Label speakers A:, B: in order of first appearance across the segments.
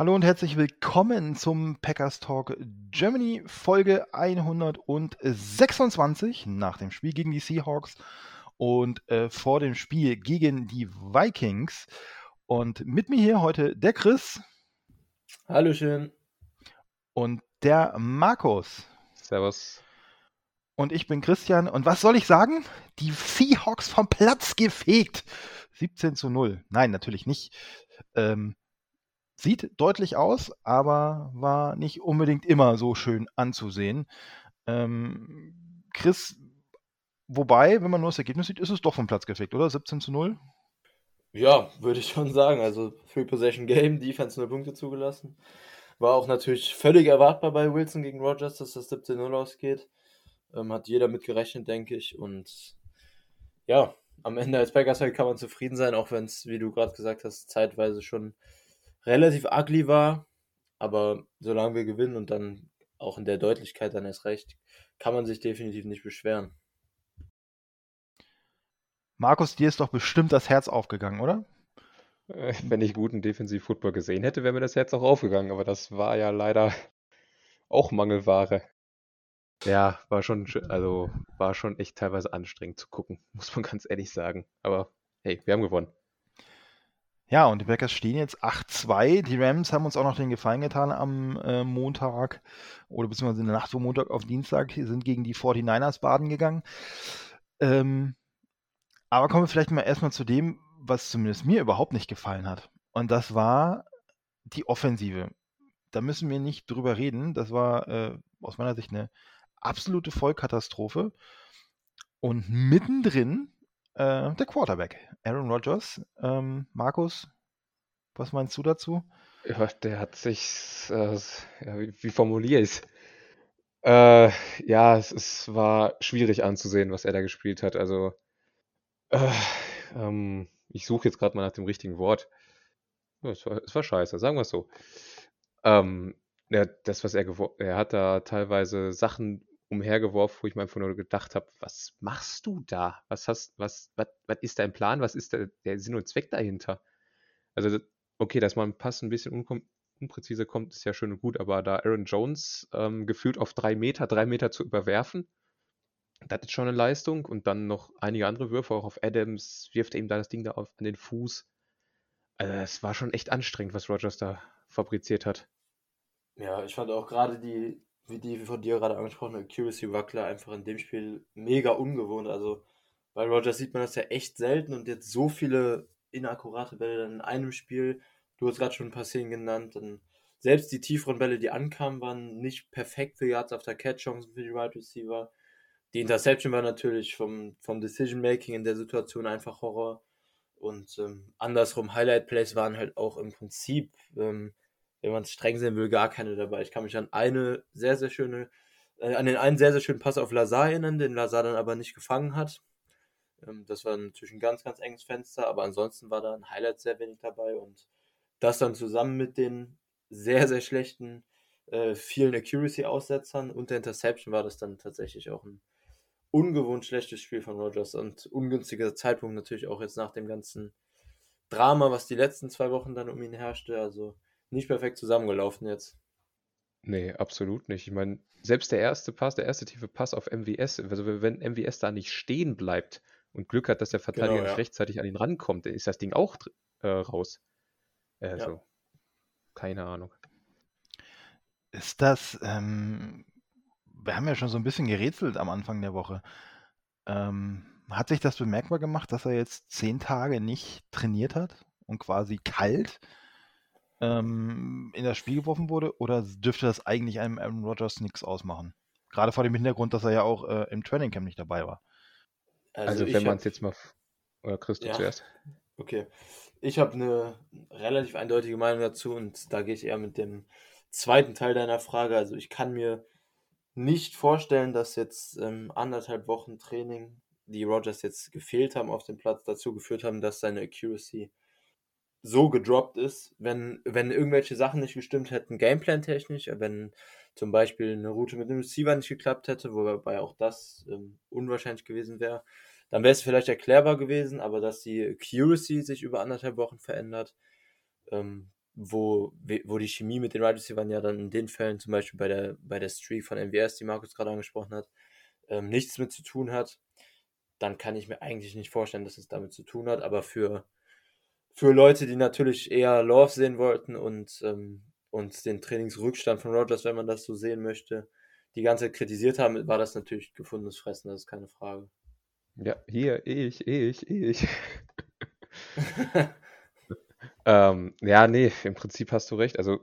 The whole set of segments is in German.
A: Hallo und herzlich willkommen zum Packers Talk Germany Folge 126 nach dem Spiel gegen die Seahawks und äh, vor dem Spiel gegen die Vikings. Und mit mir hier heute der Chris.
B: Hallöchen.
A: Und der Markus.
C: Servus.
A: Und ich bin Christian. Und was soll ich sagen? Die Seahawks vom Platz gefegt. 17 zu 0. Nein, natürlich nicht. Ähm, sieht deutlich aus, aber war nicht unbedingt immer so schön anzusehen. Ähm, Chris, wobei, wenn man nur das Ergebnis sieht, ist es doch vom Platz gefegt, oder? 17 zu 0?
B: Ja, würde ich schon sagen. Also Free Possession Game, Defense 0 Punkte zugelassen. War auch natürlich völlig erwartbar bei Wilson gegen Rogers, dass das 17-0 ausgeht. Ähm, hat jeder mit gerechnet, denke ich. Und ja, am Ende als Packers kann man zufrieden sein, auch wenn es, wie du gerade gesagt hast, zeitweise schon relativ ugly war. Aber solange wir gewinnen und dann auch in der Deutlichkeit dann erst recht, kann man sich definitiv nicht beschweren.
A: Markus, dir ist doch bestimmt das Herz aufgegangen, oder?
C: Äh, wenn ich guten Defensiv-Football gesehen hätte, wäre mir das Herz auch aufgegangen, aber das war ja leider auch Mangelware. Ja, war schon, also war schon echt teilweise anstrengend zu gucken, muss man ganz ehrlich sagen. Aber hey, wir haben gewonnen.
A: Ja, und die Packers stehen jetzt 8-2. Die Rams haben uns auch noch den Gefallen getan am äh, Montag oder beziehungsweise in der Nacht von Montag auf Dienstag, die sind gegen die 49ers baden gegangen. Ähm, aber kommen wir vielleicht mal erstmal zu dem, was zumindest mir überhaupt nicht gefallen hat. Und das war die Offensive. Da müssen wir nicht drüber reden. Das war äh, aus meiner Sicht eine absolute Vollkatastrophe. Und mittendrin äh, der Quarterback, Aaron Rodgers. Ähm, Markus, was meinst du dazu?
C: Ja, der hat sich, äh, wie, wie formuliere ich es? Äh, ja, es, es, war schwierig anzusehen, was er da gespielt hat. Also, äh, ähm, ich suche jetzt gerade mal nach dem richtigen Wort. Es, war, es war scheiße, sagen wir es so. Ähm, ja, das, was er er hat da teilweise Sachen umhergeworfen, wo ich mir einfach nur gedacht habe, was machst du da? Was hast, was, was, was ist dein Plan? Was ist der, der Sinn und Zweck dahinter? Also, okay, dass man Pass ein bisschen unpräzise kommt, ist ja schön und gut, aber da Aaron Jones ähm, gefühlt auf drei Meter, drei Meter zu überwerfen, das ist schon eine Leistung. Und dann noch einige andere Würfe, auch auf Adams, wirft er ihm da das Ding da auf, an den Fuß. Also, es war schon echt anstrengend, was Rogers da fabriziert hat.
B: Ja, ich fand auch gerade die, wie die von dir gerade angesprochene Accuracy Wackler einfach in dem Spiel mega ungewohnt. Also bei Rogers sieht man das ja echt selten und jetzt so viele inakkurate Bälle in einem Spiel. Du hast gerade schon ein paar Szenen genannt. Dann selbst die tieferen Bälle, die ankamen, waren nicht perfekt für Yards auf der Catch-Chancen für die Wide Receiver. Die Interception war natürlich vom, vom Decision-Making in der Situation einfach Horror. Und ähm, andersrum, Highlight-Plays waren halt auch im Prinzip ähm, wenn man es streng sehen will, gar keine dabei. Ich kann mich an eine sehr, sehr schöne, äh, an den einen sehr, sehr schönen Pass auf Lazar erinnern, den Lazar dann aber nicht gefangen hat. Ähm, das war natürlich ein ganz, ganz enges Fenster, aber ansonsten war da ein Highlight sehr wenig dabei und das dann zusammen mit den sehr, sehr schlechten, äh, vielen Accuracy-Aussetzern und der Interception war das dann tatsächlich auch ein ungewohnt schlechtes Spiel von Rogers und ungünstiger Zeitpunkt natürlich auch jetzt nach dem ganzen Drama, was die letzten zwei Wochen dann um ihn herrschte. Also nicht perfekt zusammengelaufen jetzt.
C: Nee, absolut nicht. Ich meine, selbst der erste Pass, der erste tiefe Pass auf MWS, also wenn MWS da nicht stehen bleibt und Glück hat, dass der Verteidiger genau, ja. nicht rechtzeitig an ihn rankommt, dann ist das Ding auch äh, raus. Also, ja. keine Ahnung.
A: Ist das, ähm, wir haben ja schon so ein bisschen gerätselt am Anfang der Woche. Ähm, hat sich das bemerkbar gemacht, dass er jetzt zehn Tage nicht trainiert hat und quasi kalt ähm, in das Spiel geworfen wurde? Oder dürfte das eigentlich einem Aaron Rodgers nichts ausmachen? Gerade vor dem Hintergrund, dass er ja auch äh, im Training Camp nicht dabei war.
C: Also, also wenn man es jetzt mal. Oder Christo ja. zuerst?
B: Okay. Ich habe eine relativ eindeutige Meinung dazu und da gehe ich eher mit dem zweiten Teil deiner Frage, also ich kann mir nicht vorstellen, dass jetzt ähm, anderthalb Wochen Training, die Rogers jetzt gefehlt haben auf dem Platz, dazu geführt haben, dass seine Accuracy so gedroppt ist, wenn, wenn irgendwelche Sachen nicht gestimmt hätten, Gameplan-technisch, wenn zum Beispiel eine Route mit dem Receiver nicht geklappt hätte, wobei auch das ähm, unwahrscheinlich gewesen wäre, dann wäre es vielleicht erklärbar gewesen, aber dass die Accuracy sich über anderthalb Wochen verändert, ähm, wo, wo die Chemie mit den Wide Receivers ja dann in den Fällen, zum Beispiel bei der, bei der Streak von MWS, die Markus gerade angesprochen hat, ähm, nichts mit zu tun hat, dann kann ich mir eigentlich nicht vorstellen, dass es damit zu tun hat. Aber für, für Leute, die natürlich eher Love sehen wollten und, ähm, und den Trainingsrückstand von Rogers, wenn man das so sehen möchte, die ganze Zeit kritisiert haben, war das natürlich gefundenes Fressen, das ist keine Frage.
C: Ja, hier, ich, ich, ich. ähm, ja, nee, im Prinzip hast du recht. Also,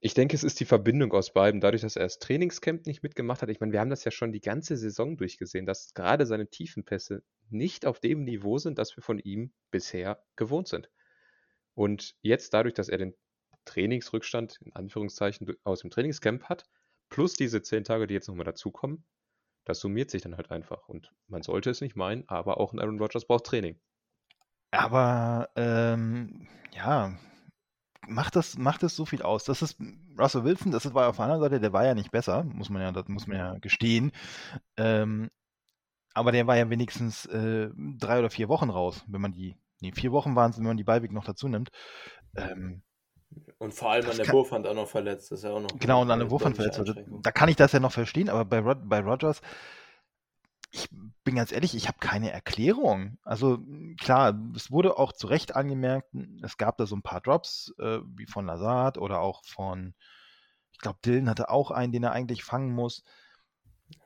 C: ich denke, es ist die Verbindung aus beiden. Dadurch, dass er das Trainingscamp nicht mitgemacht hat. Ich meine, wir haben das ja schon die ganze Saison durchgesehen, dass gerade seine Tiefenpässe nicht auf dem Niveau sind, das wir von ihm bisher gewohnt sind. Und jetzt dadurch, dass er den Trainingsrückstand in Anführungszeichen aus dem Trainingscamp hat, plus diese zehn Tage, die jetzt nochmal dazukommen, das summiert sich dann halt einfach. Und man sollte es nicht meinen, aber auch ein Aaron Rodgers braucht Training.
A: Aber ähm, ja, macht das, macht das so viel aus? Das ist Russell Wilson, das war auf der anderen Seite, der war ja nicht besser, muss man ja, das muss man ja gestehen. Ähm, aber der war ja wenigstens äh, drei oder vier Wochen raus, wenn man die, nee, vier Wochen waren es, wenn man die Beiweg noch dazu nimmt. Ähm,
B: und vor allem an der Wurfhand auch noch verletzt, das ist ja auch noch.
A: Genau, und an der Wurfhand verletzt. Also, da kann ich das ja noch verstehen, aber bei, Rod bei Rogers, ich bin ganz ehrlich, ich habe keine Erklärung. Also klar, es wurde auch zu Recht angemerkt, es gab da so ein paar Drops, äh, wie von Lazard oder auch von, ich glaube, Dylan hatte auch einen, den er eigentlich fangen muss.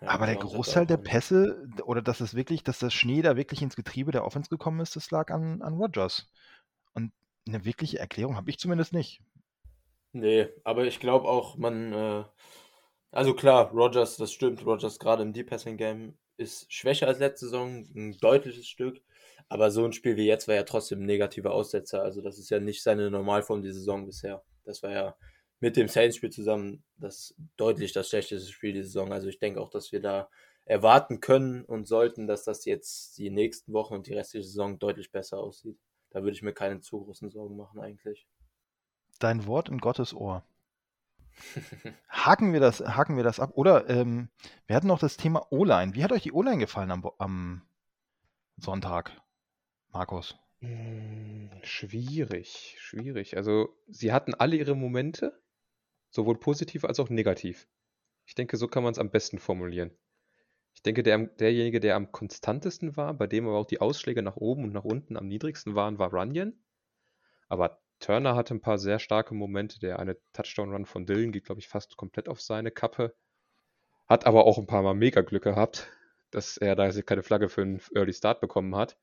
A: Ja, Aber der Großteil der Pässe, oder dass es wirklich, dass das Schnee da wirklich ins Getriebe der Offense gekommen ist, das lag an, an Rogers. Und eine wirkliche Erklärung habe ich zumindest nicht.
B: Nee, aber ich glaube auch, man, äh, also klar, Rogers, das stimmt, Rogers gerade im Deep Passing Game ist schwächer als letzte Saison, ein deutliches Stück. Aber so ein Spiel wie jetzt war ja trotzdem ein negativer Aussetzer. Also das ist ja nicht seine Normalform die Saison bisher. Das war ja mit dem Saints-Spiel zusammen das deutlich das schlechteste Spiel die Saison. Also ich denke auch, dass wir da erwarten können und sollten, dass das jetzt die nächsten Wochen und die restliche Saison deutlich besser aussieht. Da würde ich mir keine zu großen Sorgen machen eigentlich.
A: Dein Wort in Gottes Ohr. haken, wir das, haken wir das ab. Oder ähm, wir hatten noch das Thema O-Line. Wie hat euch die O-Line gefallen am, am Sonntag, Markus?
C: Hm, schwierig, schwierig. Also, sie hatten alle ihre Momente, sowohl positiv als auch negativ. Ich denke, so kann man es am besten formulieren. Ich denke, der, derjenige, der am konstantesten war, bei dem aber auch die Ausschläge nach oben und nach unten am niedrigsten waren, war Runyon. Aber Turner hatte ein paar sehr starke Momente. Der eine Touchdown-Run von Dylan geht, glaube ich, fast komplett auf seine Kappe. Hat aber auch ein paar Mal mega Glück gehabt, dass er da keine Flagge für einen Early Start bekommen hat.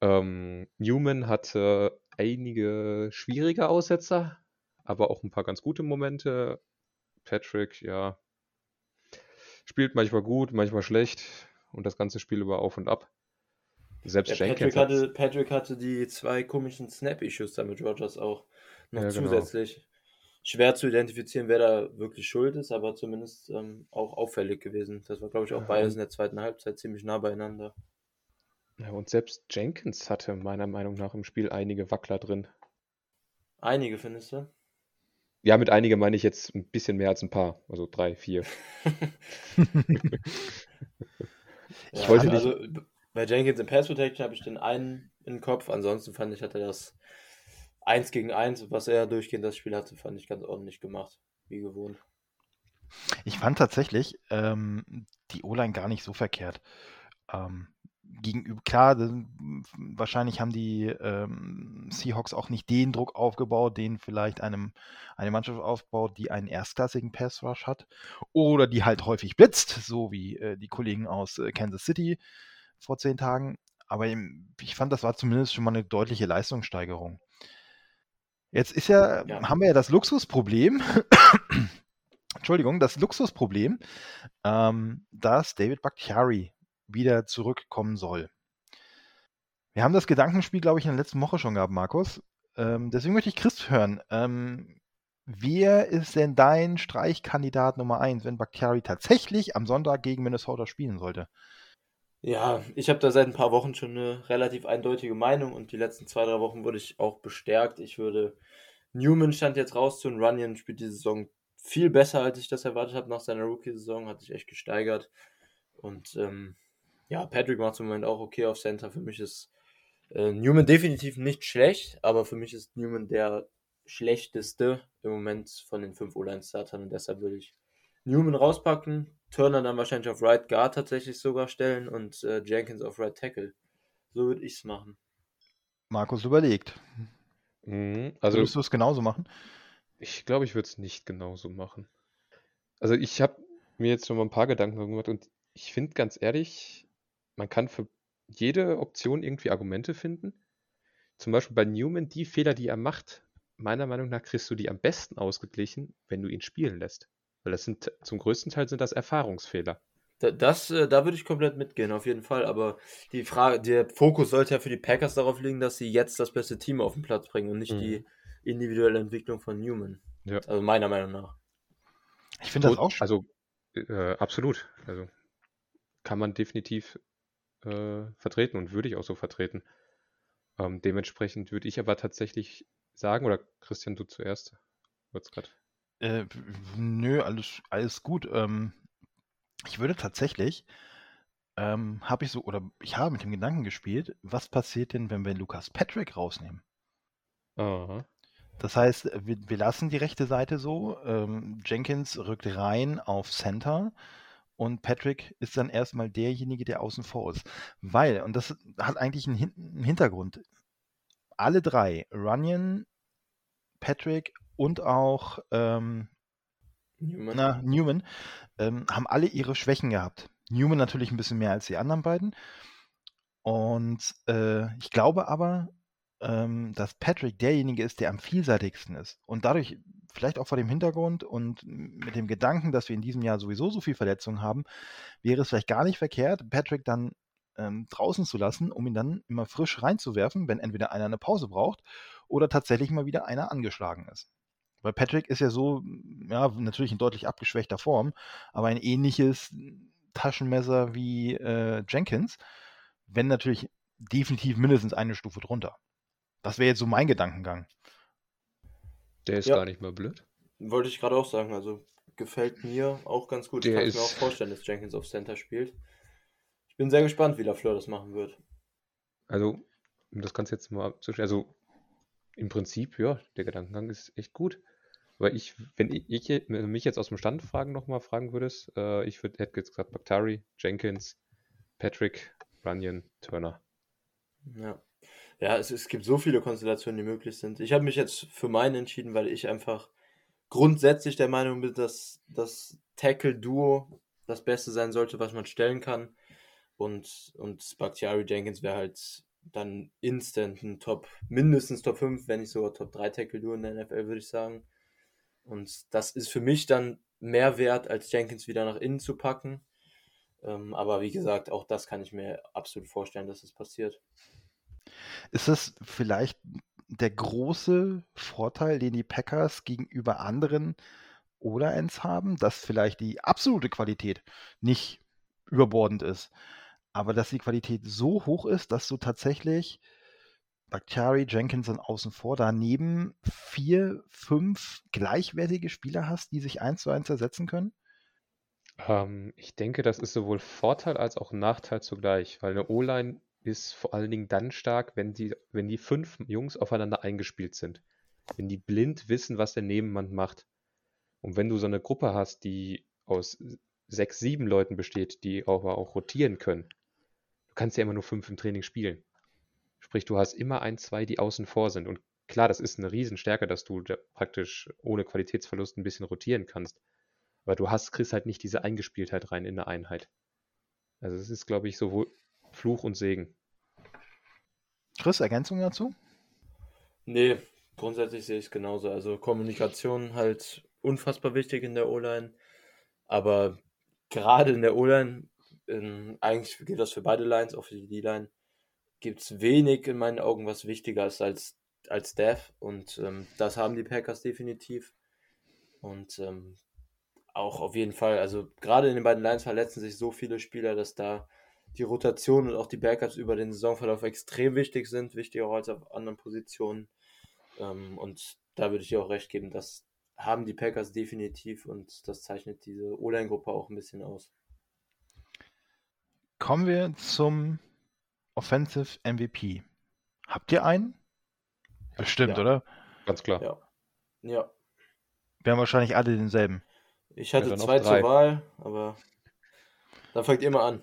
C: Ähm, Newman hatte einige schwierige Aussetzer, aber auch ein paar ganz gute Momente. Patrick, ja, spielt manchmal gut, manchmal schlecht und das ganze Spiel über auf und ab.
B: Selbst ja, Jenkins Patrick hatte, Patrick hatte die zwei komischen Snap-Issues da mit Rogers auch noch ja, genau. zusätzlich. Genau. Schwer zu identifizieren, wer da wirklich schuld ist, aber zumindest ähm, auch auffällig gewesen. Das war, glaube ich, auch ja. beides in der zweiten Halbzeit ziemlich nah beieinander.
C: Ja, und selbst Jenkins hatte meiner Meinung nach im Spiel einige Wackler drin.
B: Einige, findest du?
C: Ja, mit einige meine ich jetzt ein bisschen mehr als ein paar. Also drei, vier.
B: ich ja, wollte also, nicht. Bei Jenkins in Pass Protection habe ich den einen im Kopf. Ansonsten fand ich, hat er das 1 gegen 1, was er durchgehend das Spiel hatte, fand ich ganz ordentlich gemacht. Wie gewohnt.
A: Ich fand tatsächlich ähm, die O-Line gar nicht so verkehrt. Ähm, gegenüber, klar, wahrscheinlich haben die ähm, Seahawks auch nicht den Druck aufgebaut, den vielleicht einem, eine Mannschaft aufbaut, die einen erstklassigen Pass Rush hat oder die halt häufig blitzt, so wie äh, die Kollegen aus äh, Kansas City vor zehn Tagen. Aber ich fand, das war zumindest schon mal eine deutliche Leistungssteigerung. Jetzt ist ja, ja. haben wir ja das Luxusproblem, Entschuldigung, das Luxusproblem, ähm, dass David Bakhtiari wieder zurückkommen soll. Wir haben das Gedankenspiel, glaube ich, in der letzten Woche schon gehabt, Markus. Ähm, deswegen möchte ich Chris hören. Ähm, wer ist denn dein Streichkandidat Nummer 1, wenn Bakhtiari tatsächlich am Sonntag gegen Minnesota spielen sollte?
B: Ja, ich habe da seit ein paar Wochen schon eine relativ eindeutige Meinung und die letzten zwei, drei Wochen wurde ich auch bestärkt. Ich würde Newman stand jetzt raus zu und Runyon spielt die Saison viel besser, als ich das erwartet habe nach seiner Rookie-Saison, hat sich echt gesteigert. Und ähm, ja, Patrick macht im Moment auch okay auf Center. Für mich ist äh, Newman definitiv nicht schlecht, aber für mich ist Newman der schlechteste im Moment von den fünf O-Line-Startern und deshalb würde ich Newman rauspacken, Turner dann wahrscheinlich auf Right Guard tatsächlich sogar stellen und äh, Jenkins auf Right Tackle. So würde ich es machen.
A: Markus überlegt.
C: Mhm, also,
A: Würdest du es genauso machen?
C: ich glaube, ich würde es nicht genauso machen. Also, ich habe mir jetzt schon mal ein paar Gedanken gemacht und ich finde ganz ehrlich, man kann für jede Option irgendwie Argumente finden. Zum Beispiel bei Newman, die Fehler, die er macht, meiner Meinung nach kriegst du die am besten ausgeglichen, wenn du ihn spielen lässt. Weil das sind zum größten Teil sind das Erfahrungsfehler.
B: Da, das, äh, da würde ich komplett mitgehen, auf jeden Fall. Aber die Frage, der Fokus sollte ja für die Packers darauf liegen, dass sie jetzt das beste Team auf den Platz bringen und nicht
C: Mhm.
B: die individuelle Entwicklung von Newman.
C: Ja.
B: Also meiner Meinung nach.
A: Ich finde das auch
C: Also, äh, absolut. Also, kann man definitiv äh, vertreten und würde ich auch so vertreten. Ähm, dementsprechend würde ich aber tatsächlich sagen, oder Christian, du zuerst.
A: Äh, nö, alles, alles gut. Ähm, ich würde tatsächlich, ähm, habe ich so, oder ich habe mit dem Gedanken gespielt, was passiert denn, wenn wir Lukas Patrick rausnehmen?
C: Aha.
A: Das heißt, wir, wir lassen die rechte Seite so, ähm, Jenkins rückt rein auf Center und Patrick ist dann erstmal derjenige, der außen vor ist. Weil, und das hat eigentlich einen, Hin- einen Hintergrund, alle drei, Runyon, Patrick und auch ähm,
B: Newman.
A: na, Newman, ähm, haben alle ihre Schwächen gehabt. Newman natürlich ein bisschen mehr als die anderen beiden. Und äh, ich glaube aber, ähm, dass Patrick derjenige ist, der am vielseitigsten ist. Und dadurch, vielleicht auch vor dem Hintergrund und mit dem Gedanken, dass wir in diesem Jahr sowieso so viel Verletzungen haben, wäre es vielleicht gar nicht verkehrt, Patrick dann ähm, draußen zu lassen, um ihn dann immer frisch reinzuwerfen, wenn entweder einer eine Pause braucht oder tatsächlich mal wieder einer angeschlagen ist. Weil Patrick ist ja so, ja, natürlich in deutlich abgeschwächter Form, aber ein ähnliches Taschenmesser wie äh, Jenkins, wenn natürlich definitiv mindestens eine Stufe drunter. Das wäre jetzt so mein Gedankengang.
C: Der ist
B: Ja.
C: gar nicht mal blöd.
B: Wollte ich gerade auch sagen, also gefällt mir auch ganz gut.
C: Der
B: ich kann es mir auch
C: ist-
B: vorstellen, dass Jenkins auf Center spielt. Ich bin sehr gespannt, wie Lafleur das machen wird.
C: Also, um das Ganze jetzt mal abzustellen, also im Prinzip, ja, der Gedankengang ist echt gut. Weil ich, wenn ich, ich wenn mich jetzt aus dem Stand fragen nochmal fragen würdest, äh, ich würd, hätte jetzt gesagt Bakhtari, Jenkins, Patrick, Runyon, Turner.
B: Ja. Ja, es, es gibt so viele Konstellationen, die möglich sind. Ich habe mich jetzt für meinen entschieden, weil ich einfach grundsätzlich der Meinung bin, dass das Tackle-Duo das Beste sein sollte, was man stellen kann. Und, und Bakhtiari Jenkins wäre halt dann instant ein Top, mindestens Top 5, wenn nicht sogar Top 3 Tackle-Duo in der NFL, würde ich sagen. Und das ist für mich dann mehr wert, als Jenkins wieder nach innen zu packen. Ähm, aber wie gesagt, auch das kann ich mir absolut vorstellen, dass es passiert.
A: Ist das vielleicht der große Vorteil, den die Packers gegenüber anderen O-Lines haben, dass vielleicht die absolute Qualität nicht überbordend ist, aber dass die Qualität so hoch ist, dass du tatsächlich Bakhtiari, Jenkins und außen vor daneben vier, fünf gleichwertige Spieler hast, die sich eins zu eins ersetzen können?
C: Ähm, ich denke, das ist sowohl Vorteil als auch Nachteil zugleich, weil eine O-Line ist vor allen Dingen dann stark, wenn die, wenn die fünf Jungs aufeinander eingespielt sind. Wenn die blind wissen, was der Nebenmann macht. Und wenn du so eine Gruppe hast, die aus sechs, sieben Leuten besteht, die aber auch rotieren können, du kannst ja immer nur fünf im Training spielen. Sprich, du hast immer ein, zwei, die außen vor sind. Und klar, das ist eine Riesenstärke, dass du da praktisch ohne Qualitätsverlust ein bisschen rotieren kannst. Aber du hast, kriegst halt nicht diese Eingespieltheit rein in eine Einheit. Also es ist, glaube ich, sowohl Fluch und Segen.
A: Chris, Ergänzung dazu?
B: Nee, grundsätzlich sehe ich es genauso. Also Kommunikation halt unfassbar wichtig in der O-Line. Aber gerade in der O-Line, eigentlich gilt das für beide Lines, auch für die D-Line, gibt es wenig in meinen Augen, was wichtiger ist als, als Dev. Und ähm, das haben die Packers definitiv. Und ähm, auch auf jeden Fall, also gerade in den beiden Lines verletzen sich so viele Spieler, dass da die Rotation und auch die Backups über den Saisonverlauf extrem wichtig sind, wichtiger als auf anderen Positionen. Ähm, und da würde ich dir auch recht geben, das haben die Packers definitiv und das zeichnet diese O-Line-Gruppe auch ein bisschen aus.
A: Kommen wir zum Offensive MVP. Habt ihr einen? Bestimmt,
B: Ja.
A: oder?
C: Ganz klar.
B: Ja. Ja.
A: Wir haben wahrscheinlich alle denselben.
B: Ich hatte zwei zur Wahl, aber dann fangt ihr mal an.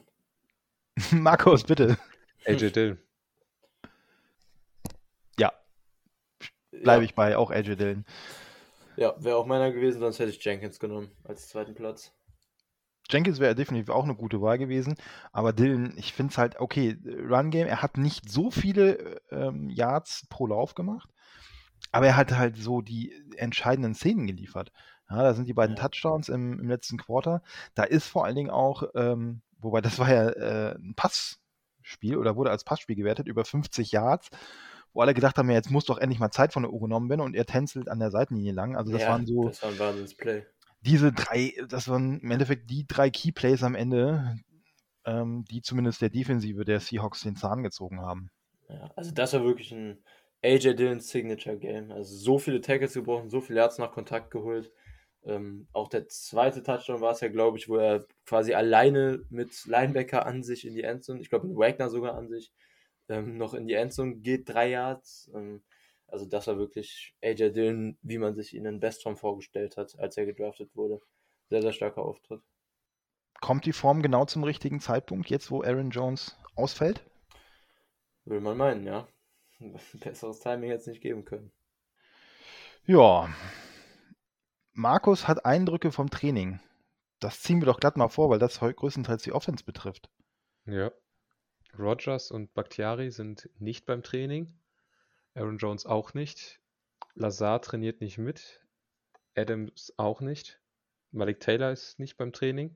A: Markus, bitte.
C: AJ Dillon.
A: Ja, bleibe
B: ja,
A: ich bei, auch AJ Dillon.
B: Ja, wäre auch meiner gewesen, sonst hätte ich Jenkins genommen als zweiten Platz.
A: Jenkins wäre definitiv auch eine gute Wahl gewesen, aber Dillon, ich finde es halt, okay, Run Game, er hat nicht so viele ähm, Yards pro Lauf gemacht, aber er hat halt so die entscheidenden Szenen geliefert. Ja, da sind die beiden. Touchdowns im, im letzten Quarter. Da ist vor allen Dingen auch, ähm, wobei das war ja äh, ein Passspiel oder wurde als Passspiel gewertet, über 50 Yards, wo alle gedacht haben, ja, jetzt muss doch endlich mal Zeit von der Uhr genommen werden und er tänzelt an der Seitenlinie lang. Also das
B: ja,
A: waren so
B: Das war ein Wahnsinnsplay.
A: diese drei, das waren im Endeffekt die drei Keyplays am Ende, ähm, die zumindest der Defensive der Seahawks den Zahn gezogen haben.
B: Ja, also das war wirklich ein AJ Dillon Signature Game. Also so viele Tackles gebrochen, so viele Yards nach Kontakt geholt. Ähm, auch der zweite Touchdown war es ja, glaube ich, wo er quasi alleine mit Linebacker an sich in die Endzone, ich glaube mit Wagner sogar an sich, ähm, noch in die Endzone geht, drei Yards. Ähm, also das war wirklich AJ Dillon, wie man sich ihn in Bestform vorgestellt hat, als er gedraftet wurde. Sehr, sehr starker Auftritt.
A: Kommt die Form genau zum richtigen Zeitpunkt, jetzt wo Aaron Jones ausfällt?
B: Will man meinen, ja. Besseres Timing jetzt nicht geben können.
A: Ja. Markus hat Eindrücke vom Training. Das ziehen wir doch glatt mal vor, weil das größtenteils die Offense betrifft.
C: Ja. Rogers und Bakhtiari sind nicht beim Training. Aaron Jones auch nicht. Lazar trainiert nicht mit. Adams auch nicht. Malik Taylor ist nicht beim Training.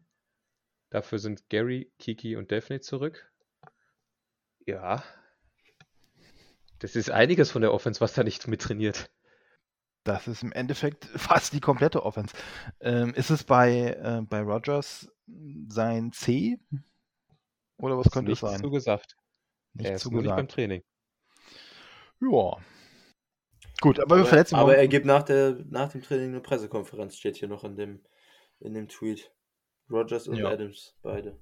C: Dafür sind Gary, Kiki und Daphne zurück. Ja. Das ist einiges von der Offense, was da nicht mit trainiert.
A: Das ist im Endeffekt fast die komplette Offense. Ähm, ist es bei, äh, bei Rogers sein C? Oder was könnte es sein?
C: zu gesagt.
A: Nicht
C: er ist nur nicht beim
A: zugesagt.
C: Training.
A: Ja. Gut, aber, wir verletzen
B: aber er gibt nach, der, nach dem Training eine Pressekonferenz, steht hier noch in dem, in dem Tweet. Rogers und
A: Ja.
B: Adams, beide.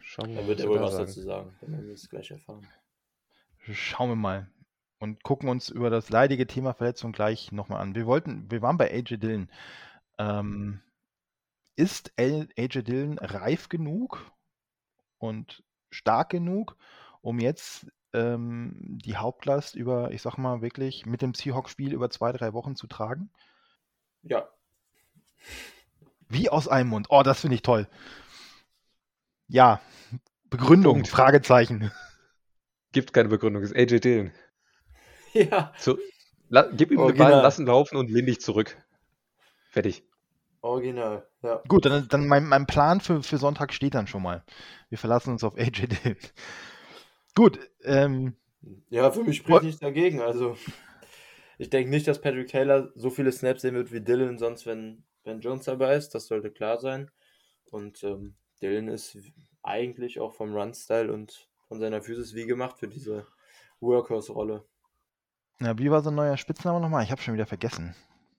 C: Schauen wir
B: Da
C: mal,
B: wird
C: was
B: er wohl
C: da
B: was
C: sagen.
B: dazu sagen. Dann werden wir es gleich erfahren.
A: Schauen wir mal. Und gucken uns über das leidige Thema Verletzung gleich nochmal an. Wir wollten, wir waren bei AJ Dillon. Ähm, ist AJ Dillon reif genug und stark genug, um jetzt ähm, die Hauptlast über, ich sag mal, wirklich mit dem Seahawks-Spiel über zwei, drei Wochen zu tragen?
B: Ja,
A: Wie aus einem Mund. Oh, das finde ich toll. Ja. Begründung,
C: Punkt.
A: Fragezeichen.
C: Gibt keine Begründung, ist AJ Dillon.
B: ja,
C: Zu, la, gib ihm den
B: Original.
C: Ball, lass ihn laufen und lehn dich zurück. Fertig.
B: original. Ja.
A: Gut, dann, dann mein, mein Plan für, für Sonntag steht dann schon mal. Wir verlassen uns auf AJ Dillon. Gut, ähm,
B: ja, für mich spricht nichts dagegen. Also, ich denke nicht, dass Patrick Taylor so viele Snaps sehen wird wie Dylan, sonst wenn, wenn Jones dabei ist. Das sollte klar sein. Und ähm, Dylan ist eigentlich auch vom Run-Style und von seiner Physis wie gemacht für diese Workhorse-Rolle.
A: Na, wie war sein neuer Spitzname nochmal? Ich habe schon wieder vergessen.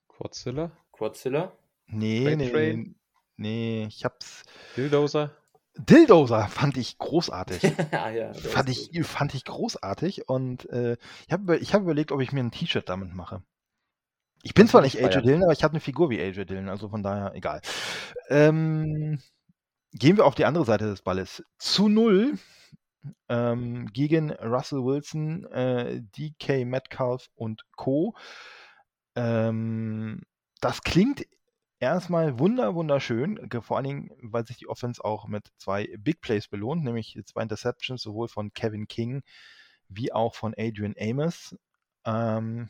C: Quadzilla,
B: Quadzilla?
A: Nee,
C: Freight
A: nee,
C: Train?
A: nee, ich hab's.
C: Dildozer.
A: Dildozer fand ich großartig.
B: ah, ja, der
A: fand, ich, fand ich großartig und äh, ich habe ich hab überlegt, ob ich mir ein T-Shirt damit mache. Ich bin
C: Das
A: zwar nicht AJ. Dillon, aber ich habe eine Figur wie AJ Dillon, also von daher egal. Ähm, gehen wir auf die andere Seite des Balles. Zu null ähm, gegen Russell Wilson, äh, DK Metcalf und Co. Ähm, das klingt erstmal wunder, wunderschön, vor allen Dingen, weil sich die Offense auch mit zwei Big Plays belohnt, nämlich zwei Interceptions, sowohl von Kevin King wie auch von Adrian Amos. Ähm,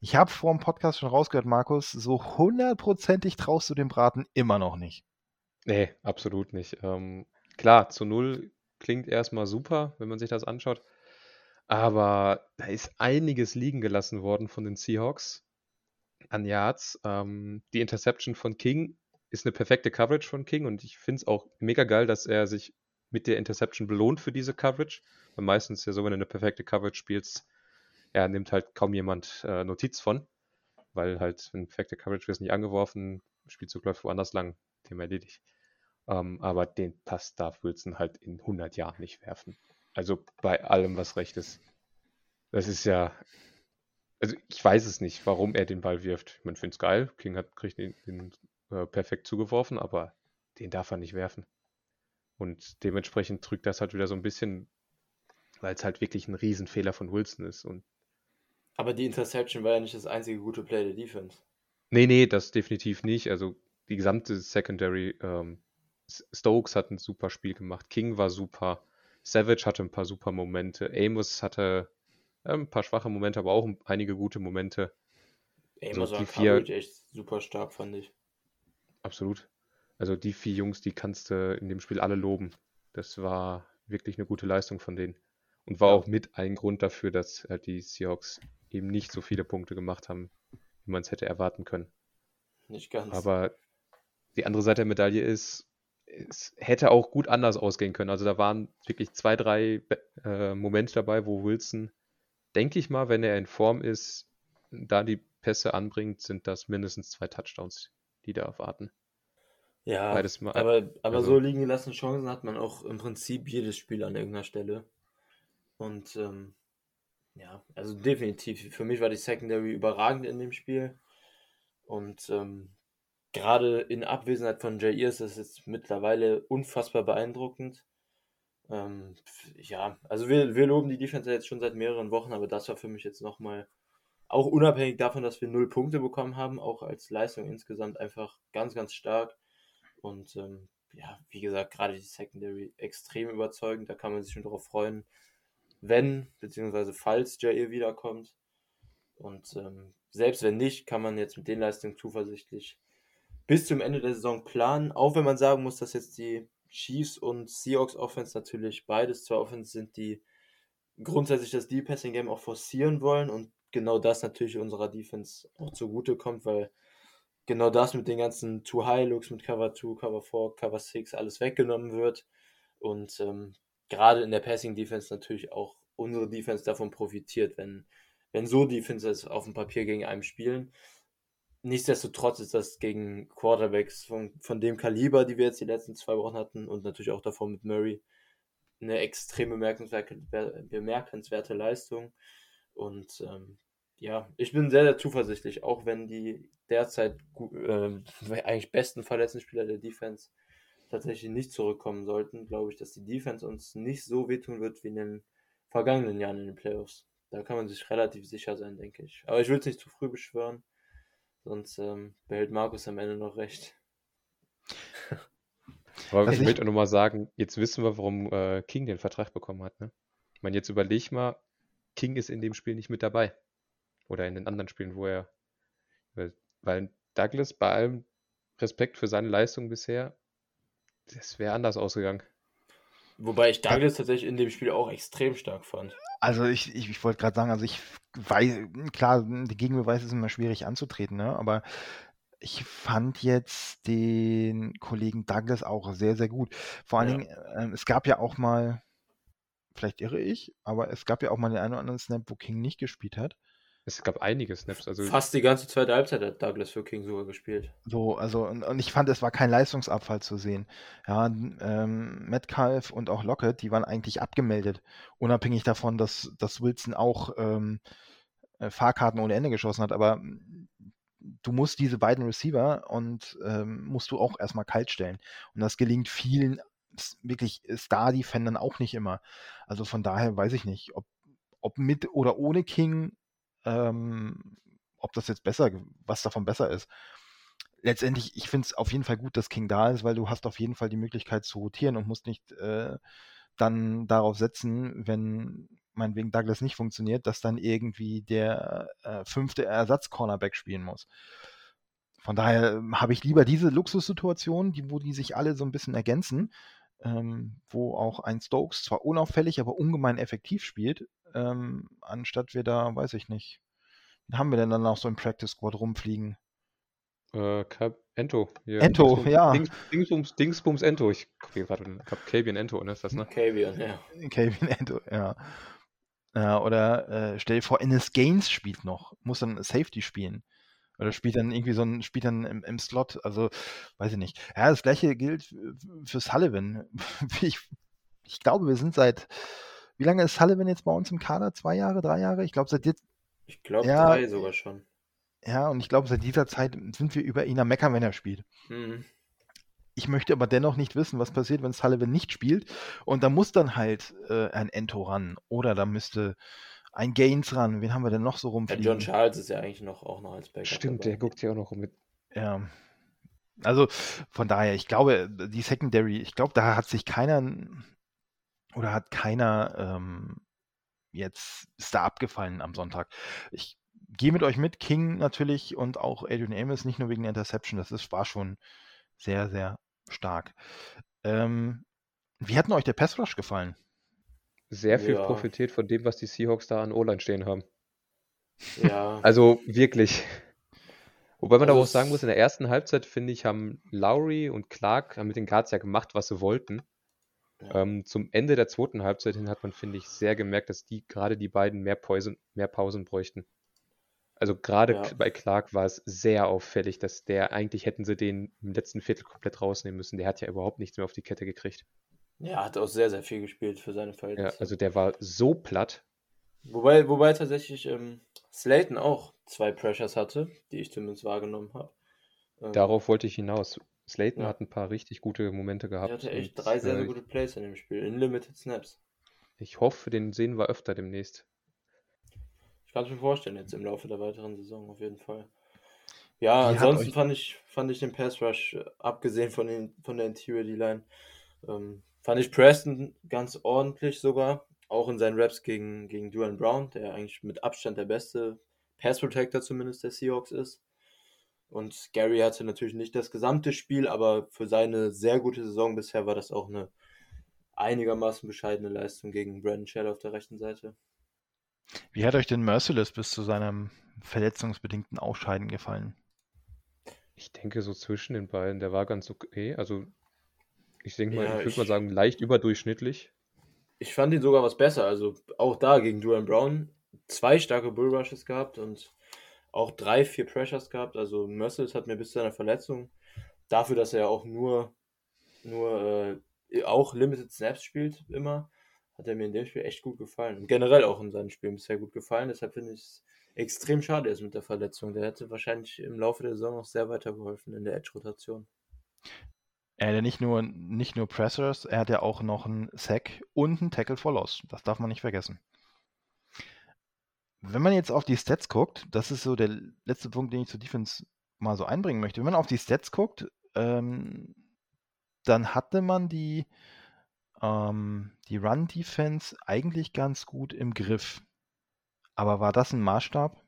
A: ich habe vor dem Podcast schon rausgehört, Markus, so hundertprozentig traust du dem Braten immer noch nicht.
C: Nee, absolut nicht. Ähm, klar, zu null klingt erstmal super, wenn man sich das anschaut. Aber da ist einiges liegen gelassen worden von den Seahawks. an Yards. Ähm, die Interception von King ist eine perfekte Coverage von King und ich finde es auch mega geil, dass er sich mit der Interception belohnt für diese Coverage. Weil meistens ja so, wenn du eine perfekte Coverage spielst, ja, nimmt halt kaum jemand äh, Notiz von. Weil halt, wenn perfekte Coverage wirst nicht angeworfen, Spielzug läuft woanders lang, Thema erledigt. Ähm, aber den Pass darf Wilson halt in 100 Jahren nicht werfen. Also bei allem, was recht ist. Das ist ja. Also ich weiß es nicht, warum er den Ball wirft. Ich finde es geil. King hat kriegt den, den äh, perfekt zugeworfen, aber den darf er nicht werfen. Und dementsprechend drückt das halt wieder so ein bisschen, weil es halt wirklich ein Riesenfehler von Wilson ist. Und
B: aber die Interception war ja nicht das einzige gute Play der Defense.
C: Nee, nee, das definitiv nicht. Also die gesamte Secondary, ähm, Stokes hat ein super Spiel gemacht, King war super, Savage hatte ein paar super Momente, Amos hatte ein paar schwache Momente, aber auch einige gute Momente.
B: Amos so, war die vier, echt super stark, fand ich.
C: Absolut. Also die vier Jungs, die kannst du in dem Spiel alle loben. Das war wirklich eine gute Leistung von denen. Und war auch mit ein Grund dafür, dass halt die Seahawks eben nicht so viele Punkte gemacht haben, wie man es hätte erwarten können.
B: Nicht ganz.
C: Aber die andere Seite der Medaille ist, es hätte auch gut anders ausgehen können. Also da waren wirklich zwei, drei äh, Momente dabei, wo Wilson, denke ich mal, wenn er in Form ist, da die Pässe anbringt, sind das mindestens zwei Touchdowns, die da erwarten.
B: Ja, mal, aber, aber also, so liegen gelassene Chancen hat man auch im Prinzip jedes Spiel an irgendeiner Stelle. Und ähm, ja, also definitiv. Für mich war die Secondary überragend in dem Spiel. Und ähm, gerade in Abwesenheit von Jair ist das jetzt mittlerweile unfassbar beeindruckend. Ähm, ja, also wir, wir loben die Defense jetzt schon seit mehreren Wochen, aber das war für mich jetzt nochmal, auch unabhängig davon, dass wir null Punkte bekommen haben, auch als Leistung insgesamt einfach ganz, ganz stark. Und ähm, ja, wie gesagt, gerade die Secondary extrem überzeugend, da kann man sich schon darauf freuen, wenn, beziehungsweise falls Jair wiederkommt. Und ähm, selbst wenn nicht, kann man jetzt mit den Leistungen zuversichtlich bis zum Ende der Saison planen. Auch wenn man sagen muss, dass jetzt die Chiefs und Seahawks Offense natürlich beides zwei Offense sind, die grundsätzlich das Deep Passing Game auch forcieren wollen und genau das natürlich unserer Defense auch zugute kommt, weil genau das mit den ganzen Too High Looks mit Cover 2, Cover 4, Cover 6 alles weggenommen wird und ähm, gerade in der Passing Defense natürlich auch unsere Defense davon profitiert, wenn, wenn so Defenses auf dem Papier gegen einen spielen. Nichtsdestotrotz ist das gegen Quarterbacks von, von dem Kaliber, die wir jetzt die letzten zwei Wochen hatten und natürlich auch davor mit Murray, eine extrem bemerkenswerte, bemerkenswerte Leistung. Und ähm, ja, ich bin sehr, sehr zuversichtlich, auch wenn die derzeit äh, eigentlich besten verletzten Spieler der Defense tatsächlich nicht zurückkommen sollten, glaube ich, dass die Defense uns nicht so wehtun wird wie in den vergangenen Jahren in den Playoffs. Da kann man sich relativ sicher sein, denke ich. Aber ich will es nicht zu früh beschwören, sonst ähm, behält Markus am Ende noch recht.
C: Aber also ich möchte nur mal sagen, jetzt wissen wir, warum äh, King den Vertrag bekommen hat. Ne? Ich meine, jetzt überleg mal, King ist in dem Spiel nicht mit dabei. Oder in den anderen Spielen, wo er. Weil Douglas bei allem Respekt für seine Leistung bisher das wäre anders ausgegangen.
B: Wobei ich Douglas tatsächlich in dem Spiel auch extrem stark fand.
A: Also ich, ich, ich wollte gerade sagen, also ich weiß, klar, die Gegenbeweise sind immer schwierig anzutreten, ne? aber ich fand jetzt den Kollegen Douglas auch sehr, sehr gut. Vor allen ja. Dingen, äh, es gab ja auch mal, vielleicht irre ich, aber es gab ja auch mal den einen oder anderen Snap, wo King nicht gespielt hat.
C: Es gab einige Snaps. Also
B: Fast die ganze zweite Halbzeit hat Douglas für King sogar gespielt.
A: So, also, und, und ich fand, es war kein Leistungsabfall zu sehen. Ja, ähm, Metcalf und auch Lockett, die waren eigentlich abgemeldet. Unabhängig davon, dass, dass Wilson auch ähm, äh, Fahrkarten ohne Ende geschossen hat. Aber du musst diese beiden Receiver und ähm, musst du auch erstmal kalt stellen. Und das gelingt vielen wirklich Star-Defendern auch nicht immer. Also von daher weiß ich nicht, ob, ob mit oder ohne King ähm, ob das jetzt besser, was davon besser ist. Letztendlich, ich finde es auf jeden Fall gut, dass King da ist, weil du hast auf jeden Fall die Möglichkeit zu rotieren und musst nicht äh, dann darauf setzen, wenn meinetwegen Douglas nicht funktioniert, dass dann irgendwie der äh, fünfte Ersatz-Cornerback spielen muss. Von daher ähm, habe ich lieber diese Luxussituation, die, wo die sich alle so ein bisschen ergänzen, ähm, wo auch ein Stokes zwar unauffällig, aber ungemein effektiv spielt, ähm, anstatt wir da, weiß ich nicht, Wen haben wir denn dann noch so im Practice Squad rumfliegen?
C: Äh, Ento. Hier.
A: Ento,
C: Dingsbums,
A: ja.
C: Dings, Dingsbums, Dingsbums Ento. Ich gucke gerade. Cabian Ento, ne? Ist das, ne?
B: Kavian, ja.
A: Kevin Endo, ja. Ja, oder äh, stell dir vor, Ennis Gaines spielt noch, muss dann Safety spielen. Oder spielt dann irgendwie so ein, spielt dann im, im Slot, also weiß ich nicht. Ja, das gleiche gilt für, Sullivan. Ich, ich glaube, wir sind seit, wie lange ist Sullivan jetzt bei uns im Kader? Zwei Jahre, drei Jahre? Ich glaube, seit jetzt,
B: Ich glaube
A: Ja.
B: drei sogar schon.
A: ja, und ich glaube, seit dieser Zeit sind wir über ihn am Meckern, wenn er spielt.
B: Mhm.
A: Ich möchte aber dennoch nicht wissen, was passiert, wenn Sullivan nicht spielt. Und da muss dann halt äh, ein Ento ran. Oder da müsste ein Gaines ran. Wen haben wir denn noch so
B: Ja,
A: rumfliegen?
B: John Charles ist ja eigentlich noch auch noch als Backup.
C: Stimmt,
B: dabei.
C: der guckt hier auch noch mit.
A: Ja. Also von daher, ich glaube, die Secondary, ich glaube, da hat sich keiner oder hat keiner ähm, jetzt ist da abgefallen am Sonntag. Ich gehe mit euch mit, King natürlich und auch Adrian Amos, nicht nur wegen der Interception, das ist, war schon sehr, sehr stark. Ähm, wie hat denn euch der Pass Rush gefallen?
C: Sehr viel
B: Ja.
C: profitiert von dem, was die Seahawks da an O-Line stehen haben.
B: Ja,
C: Also wirklich. Wobei man
B: Also
C: aber auch sagen muss, in der ersten Halbzeit, finde ich, haben Lowry und Clark haben mit den Guards ja gemacht, was sie wollten.
B: Ja.
C: Ähm, zum Ende der zweiten Halbzeit hin hat man, finde ich, sehr gemerkt, dass die gerade die beiden mehr, Pausen, mehr Pausen bräuchten. Also gerade
B: Ja.
C: bei Clark war es sehr auffällig, dass der, eigentlich hätten sie den im letzten Viertel komplett rausnehmen müssen. Der hat ja überhaupt nichts mehr auf die Kette gekriegt.
B: Ja, hat auch sehr, sehr viel gespielt für seine
C: Ja,
B: Verhältnisse.
C: also der war so platt.
B: Wobei, wobei tatsächlich ähm, Slayton auch zwei Pressures hatte, die ich zumindest wahrgenommen habe. Ähm,
C: Darauf wollte ich hinaus. Slayton
B: Ja.
C: hat ein paar richtig gute Momente
B: er
C: gehabt.
B: hatte echt
C: und,
B: drei sehr,
C: äh,
B: sehr gute Plays in dem Spiel, in Limited Snaps.
C: Ich hoffe, den sehen wir öfter demnächst.
B: Ich kann es mir vorstellen, jetzt im Laufe der weiteren Saison auf jeden Fall. Ja,
A: hat
B: ansonsten
A: euch-
B: fand ich, fand ich den Pass Rush, äh, abgesehen von, den, von der Interior D-Line, ähm, fand ich Preston ganz ordentlich sogar. Auch in seinen Raps gegen, gegen Duran Brown, der eigentlich mit Abstand der beste Pass Protector zumindest der Seahawks ist. Und Gary hatte natürlich nicht das gesamte Spiel, aber für seine sehr gute Saison bisher war das auch eine einigermaßen bescheidene Leistung gegen Brandon Shell auf der rechten Seite.
A: Wie hat euch denn Merciless bis zu seinem verletzungsbedingten Ausscheiden gefallen?
C: Ich denke, so zwischen den beiden, der war ganz okay. Also, ich denke mal,
B: Ja,
C: ich würde mal sagen, leicht überdurchschnittlich.
B: Ich fand ihn sogar was besser. Also auch da gegen Duran Brown zwei starke Bullrushes gehabt und auch drei, vier Pressures gehabt. Also Merciless hat mir bis zu seiner Verletzung dafür, dass er ja auch nur, nur äh, auch Limited Snaps spielt immer, hat er mir in dem Spiel echt gut gefallen. Und generell auch in seinen Spielen bisher gut gefallen. Deshalb finde ich es extrem schade jetzt mit der Verletzung. Der hätte wahrscheinlich im Laufe der Saison noch sehr weitergeholfen in der Edge-Rotation.
A: Er hat ja nicht nur, nicht nur Pressers, er hat ja auch noch einen Sack und einen Tackle for Loss. Das darf man nicht vergessen. Wenn man jetzt auf die Stats guckt, das ist so der letzte Punkt, den ich zur Defense mal so einbringen möchte. Wenn man auf die Stats guckt, ähm, dann hatte man die, ähm, die Run-Defense eigentlich ganz gut im Griff. Aber war das ein Maßstab?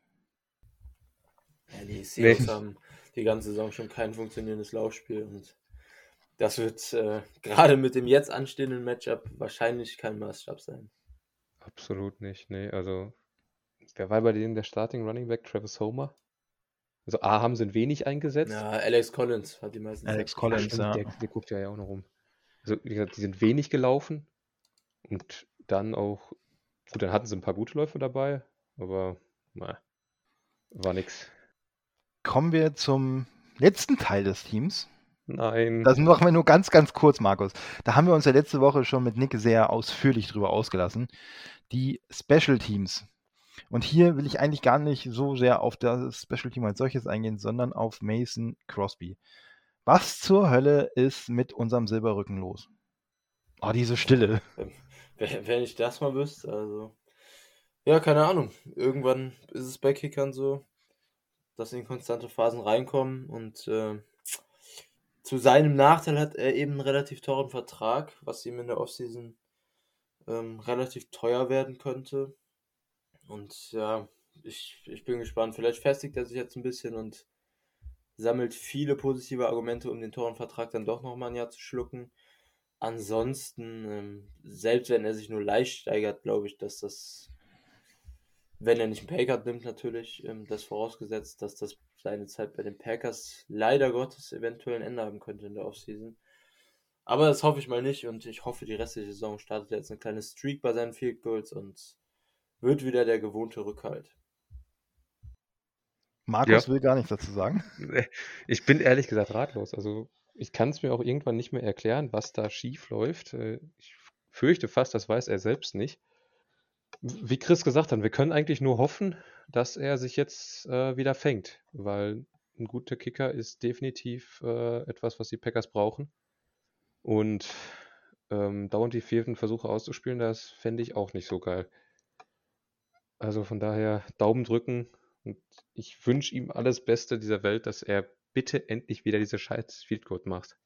B: Ja, die Seahawks
C: Nee.
B: haben die ganze Saison schon kein funktionierendes Laufspiel und das wird äh, gerade mit dem jetzt anstehenden Matchup wahrscheinlich kein Maßstab sein.
C: Absolut nicht, nee. Also, wer war bei denen der Starting Running Back? Travis Homer? Also, A, haben sie wenig eingesetzt.
B: Ja, Alex Collins hat die meisten
A: Alex
B: Snaps
A: Collins, ja.
C: Der, der guckt ja auch noch rum. Also, wie gesagt, die sind wenig gelaufen und dann auch, gut, dann hatten sie ein paar gute Läufe dabei, aber na, war nix.
A: Kommen wir zum letzten Teil des Teams.
C: Nein.
A: Das machen wir nur ganz, ganz kurz, Markus. Da haben wir uns ja letzte Woche schon mit Nick sehr ausführlich drüber ausgelassen. Die Special Teams. Und hier will ich eigentlich gar nicht so sehr auf das Special Team als solches eingehen, sondern auf Mason Crosby. Was zur Hölle ist mit unserem Silberrücken los? Oh, diese Stille.
B: Wenn ich das mal wüsste, also. Ja, keine Ahnung. Irgendwann ist es bei Kickern so, dass in konstante Phasen reinkommen und äh, zu seinem Nachteil hat er eben einen relativ teuren Vertrag, was ihm in der Offseason ähm, relativ teuer werden könnte. Und ja, ich, ich bin gespannt. Vielleicht festigt er sich jetzt ein bisschen und sammelt viele positive Argumente, um den teuren Vertrag dann doch nochmal ein Jahr zu schlucken. Ansonsten, ähm, selbst wenn er sich nur leicht steigert, glaube ich, dass das wenn er nicht einen Paycard nimmt, natürlich, ähm, das vorausgesetzt, dass das seine Zeit bei den Packers leider Gottes eventuell ein Ende haben könnte in der Offseason. Aber das hoffe ich mal nicht und ich hoffe, die restliche Saison startet jetzt eine kleine Streak bei seinen Field Goals und wird wieder der gewohnte Rückhalt.
A: Markus ja. will gar nichts dazu sagen.
C: Ich bin ehrlich gesagt ratlos. Also ich kann es mir auch irgendwann nicht mehr erklären, was da schief läuft. Äh, ich fürchte fast, das weiß er selbst nicht. Wie Chris gesagt hat, wir können eigentlich nur hoffen, dass er sich jetzt äh, wieder fängt, weil ein guter Kicker ist definitiv äh, etwas, was die Packers brauchen. Und ähm, dauernd die vierten Versuche auszuspielen, das fände ich auch nicht so geil. Also von daher Daumen drücken und ich wünsche ihm alles Beste dieser Welt, dass er bitte endlich wieder diese scheiß Fieldcode macht.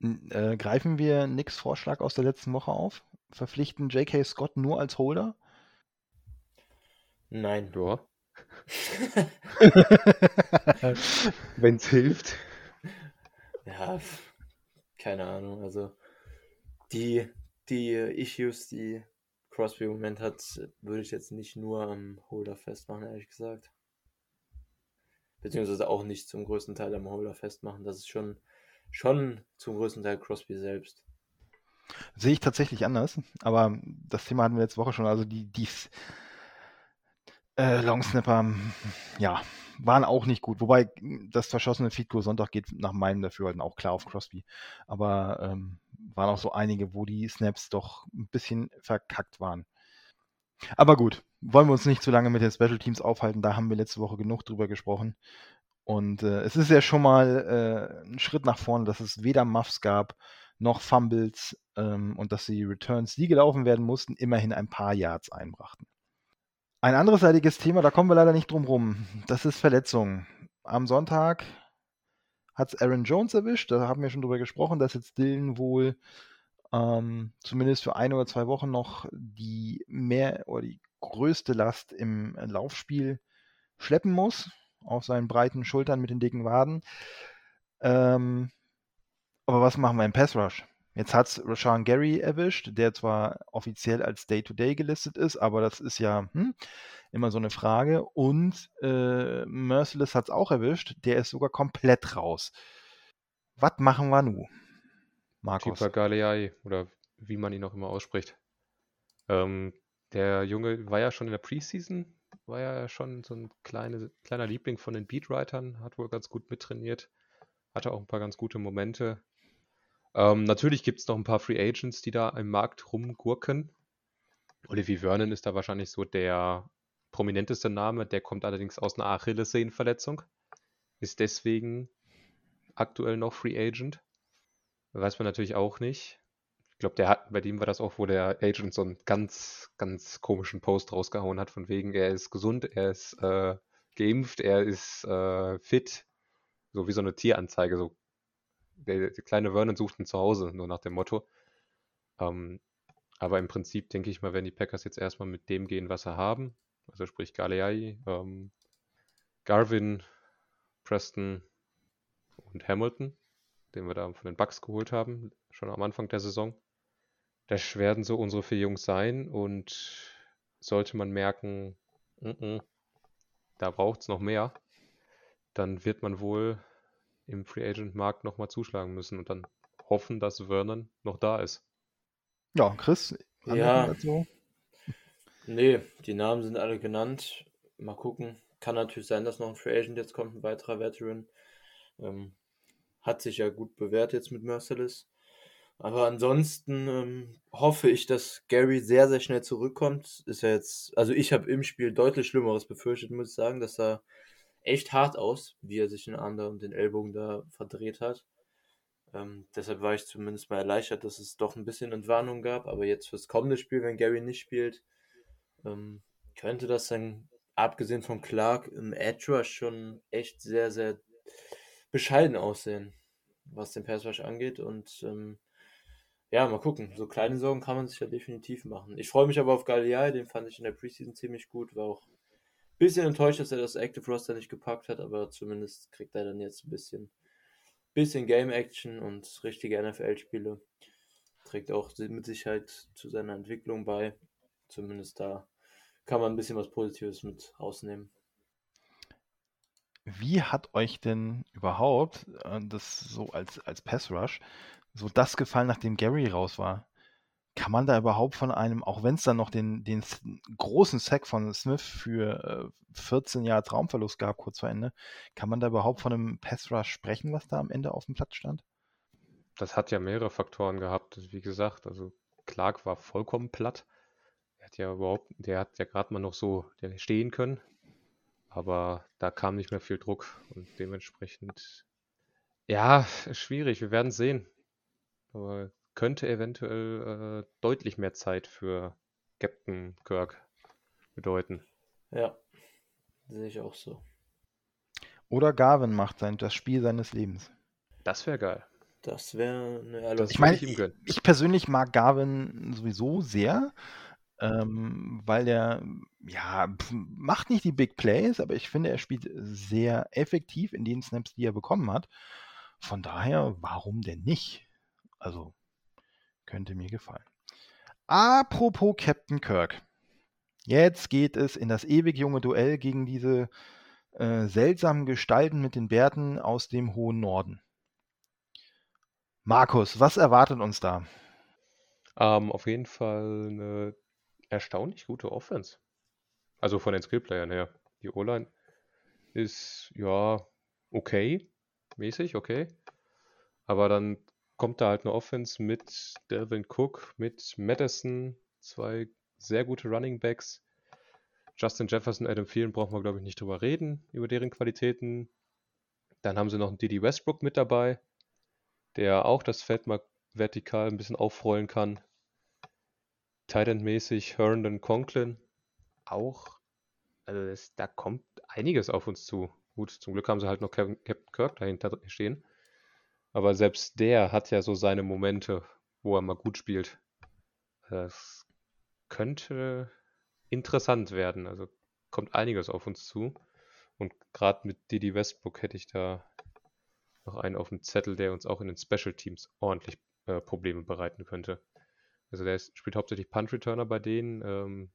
A: Äh, greifen wir Nicks Vorschlag aus der letzten Woche auf? Verpflichten J.K. Scott nur als Holder?
B: Nein. Ja.
C: Wenn es hilft.
B: Ja, keine Ahnung. Also die, die Issues, die Crosby im Moment hat, würde ich jetzt nicht nur am Holder festmachen, ehrlich gesagt. Beziehungsweise auch nicht zum größten Teil am Holder festmachen. Das ist schon, schon zum größten Teil Crosby selbst.
A: Sehe ich tatsächlich anders, aber das Thema hatten wir letzte Woche schon. Also die, die äh, Longsnapper, ja, waren auch nicht gut. Wobei das verschossene Feedgoal Sonntag geht nach meinem Dafürhalten auch klar auf Crosby. Aber ähm, waren auch so einige, wo die Snaps doch ein bisschen verkackt waren. Aber gut, wollen wir uns nicht zu lange mit den Special Teams aufhalten. Da haben wir letzte Woche genug drüber gesprochen. Und äh, es ist ja schon mal äh, ein Schritt nach vorne, dass es weder Muffs gab noch Fumbles ähm, und dass die Returns, die gelaufen werden mussten, immerhin ein paar Yards einbrachten. Ein anderes seitiges Thema, da kommen wir leider nicht drum rum. Das ist Verletzungen. Am Sonntag hat es Aaron Jones erwischt. Da haben wir schon drüber gesprochen, dass jetzt Dylan wohl ähm, zumindest für ein oder zwei Wochen noch die mehr oder die größte Last im Laufspiel schleppen muss. Auf seinen breiten Schultern mit den dicken Waden. Ähm, aber was machen wir im Pass Rush? Jetzt hat es Rashan Gary erwischt, der zwar offiziell als Day-to-Day -Day gelistet ist, aber das ist ja hm, immer so eine Frage. Und äh, Merciless hat es auch erwischt, der ist sogar komplett raus. Was machen wir nun?
C: Markus. Tipa Galeai, oder wie man ihn auch immer ausspricht. Ähm, der Junge war ja schon in der Preseason, war ja schon so ein kleine, kleiner Liebling von den Beatwritern, hat wohl ganz gut mittrainiert, hatte auch ein paar ganz gute Momente. Ähm, natürlich gibt es noch ein paar Free Agents, die da im Markt rumgurken. Olivier Vernon ist da wahrscheinlich so der prominenteste Name. Der kommt allerdings aus einer Achillessehnenverletzung. Ist deswegen aktuell noch Free Agent. Weiß man natürlich auch nicht. Ich glaube, bei dem war das auch, wo der Agent so einen ganz, ganz komischen Post rausgehauen hat, von wegen, er ist gesund, er ist äh, geimpft, er ist äh, fit. So wie so eine Tieranzeige, so der, der, kleine Vernon sucht ein Zuhause, nur nach dem Motto. Ähm, aber im Prinzip denke ich mal, werden die Packers jetzt erstmal mit dem gehen, was sie haben. Also sprich Galeai, ähm, Garvin, Preston und Hamilton, den wir da von den Bucks geholt haben, schon am Anfang der Saison. Das werden so unsere vier Jungs sein und sollte man merken, n -n, da braucht es noch mehr, dann wird man wohl im Free Agent Markt nochmal zuschlagen müssen und dann hoffen, dass Vernon noch da ist.
A: Ja, Chris,
B: ja. Dazu? Nee, die Namen sind alle genannt. Mal gucken. Kann natürlich sein, dass noch ein Free Agent jetzt kommt, ein weiterer Veteran. Ähm, hat sich ja gut bewährt jetzt mit Merciless. Aber ansonsten ähm, hoffe ich, dass Gary sehr, sehr schnell zurückkommt. Ist ja jetzt, also ich habe im Spiel deutlich Schlimmeres befürchtet, muss ich sagen, dass er echt hart aus, wie er sich den Arm da und den Ellbogen da verdreht hat. Ähm, deshalb war ich zumindest mal erleichtert, dass es doch ein bisschen Entwarnung gab. Aber jetzt fürs kommende Spiel, wenn Gary nicht spielt, ähm, könnte das dann, abgesehen von Clark, im Edge Rush schon echt sehr, sehr bescheiden aussehen, was den Pass Rush angeht. Und ähm, ja, mal gucken. So kleine Sorgen kann man sich ja definitiv machen. Ich freue mich aber auf Galliai, den fand ich in der Preseason ziemlich gut, war auch Bisschen enttäuscht, dass er das Active Roster nicht gepackt hat, aber zumindest kriegt er dann jetzt ein bisschen, bisschen Game Action und richtige NFL-Spiele. Trägt auch mit Sicherheit zu seiner Entwicklung bei. Zumindest da kann man ein bisschen was Positives mit rausnehmen.
A: Wie hat euch denn überhaupt äh, das so als, als Pass Rush so das gefallen, nachdem Gary raus war? Kann man da überhaupt von einem, auch wenn es dann noch den, den großen Sack von Smith für äh, 14 Jahre Traumverlust gab, kurz vor Ende, kann man da überhaupt von einem Pass Rush sprechen, was da am Ende auf dem Platz stand?
C: Das hat ja mehrere Faktoren gehabt, wie gesagt. Also Clark war vollkommen platt. Er hat ja überhaupt, der hat ja gerade mal noch so stehen können. Aber da kam nicht mehr viel Druck und dementsprechend, ja, schwierig. Wir werden sehen. Aber könnte eventuell äh, deutlich mehr Zeit für Captain Kirk bedeuten.
B: Ja, sehe ich auch so.
A: Oder Garvin macht sein, das Spiel seines Lebens.
C: Das wäre geil.
B: Das wäre eine
A: Erlösung. Ich meine, ich, ich, persönlich mag Garvin sowieso sehr, ähm, weil der, ja, macht nicht die Big Plays, aber ich finde, er spielt sehr effektiv in den Snaps, die er bekommen hat. Von daher, warum denn nicht? Also, könnte mir gefallen. Apropos Captain Kirk. Jetzt geht es in das ewig junge Duell gegen diese äh, seltsamen Gestalten mit den Bärten aus dem hohen Norden. Markus, was erwartet uns da?
C: Ähm, auf jeden Fall eine erstaunlich gute Offense. Also von den Skillplayern her. Die O-Line ist ja okay, mäßig, okay. Aber dann kommt da halt eine Offense mit Delvin Cook, mit Madison, zwei sehr gute Running Backs. Justin Jefferson, Adam Thielen brauchen wir, glaube ich, nicht drüber reden, über deren Qualitäten. Dann haben sie noch einen Didi Westbrook mit dabei, der auch das Feld mal vertikal ein bisschen aufrollen kann. Titan-mäßig Herndon Conklin auch. Also das, da kommt einiges auf uns zu. Gut, zum Glück haben sie halt noch Captain Kirk dahinter stehen. Aber selbst der hat ja so seine Momente, wo er mal gut spielt. Das könnte interessant werden. Also kommt einiges auf uns zu. Und gerade mit Didi Westbrook hätte ich da noch einen auf dem Zettel, der uns auch in den Special Teams ordentlich äh, Probleme bereiten könnte. Also der ist, spielt hauptsächlich Punt Returner bei denen. Ähm,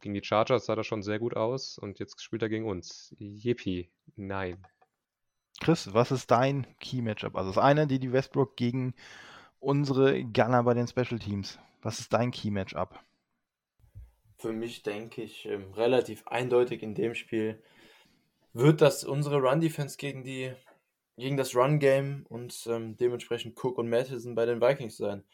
C: gegen die Chargers sah das schon sehr gut aus und jetzt spielt er gegen uns. Yippie, nein.
A: Chris, was ist dein Key-Matchup? Also das eine, die die Westbrook gegen unsere Gunner bei den Special Teams. Was ist dein Key-Matchup?
B: Für mich denke ich ähm, relativ eindeutig in dem Spiel wird das unsere Run-Defense gegen die gegen das Run-Game und ähm, dementsprechend Cook und Madison bei den Vikings sein.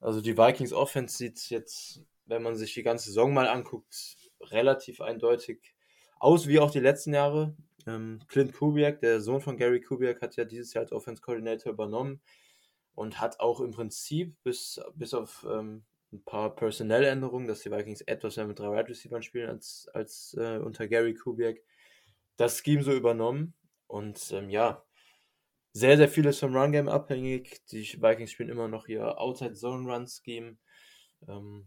B: Also die Vikings Offense sieht jetzt, wenn man sich die ganze Saison mal anguckt, relativ eindeutig aus wie auch die letzten Jahre. Ähm, Clint Kubiak, der Sohn von Gary Kubiak, hat ja dieses Jahr als Offense Coordinator übernommen und hat auch im Prinzip bis, bis auf ähm, ein paar Personelländerungen, dass die Vikings etwas mehr mit drei Wide Receivers spielen als, als äh, unter Gary Kubiak, das Scheme so übernommen. Und ähm, ja, sehr, sehr vieles vom Run Game abhängig. Die Vikings spielen immer noch ihr Outside Zone Run Scheme. Ähm,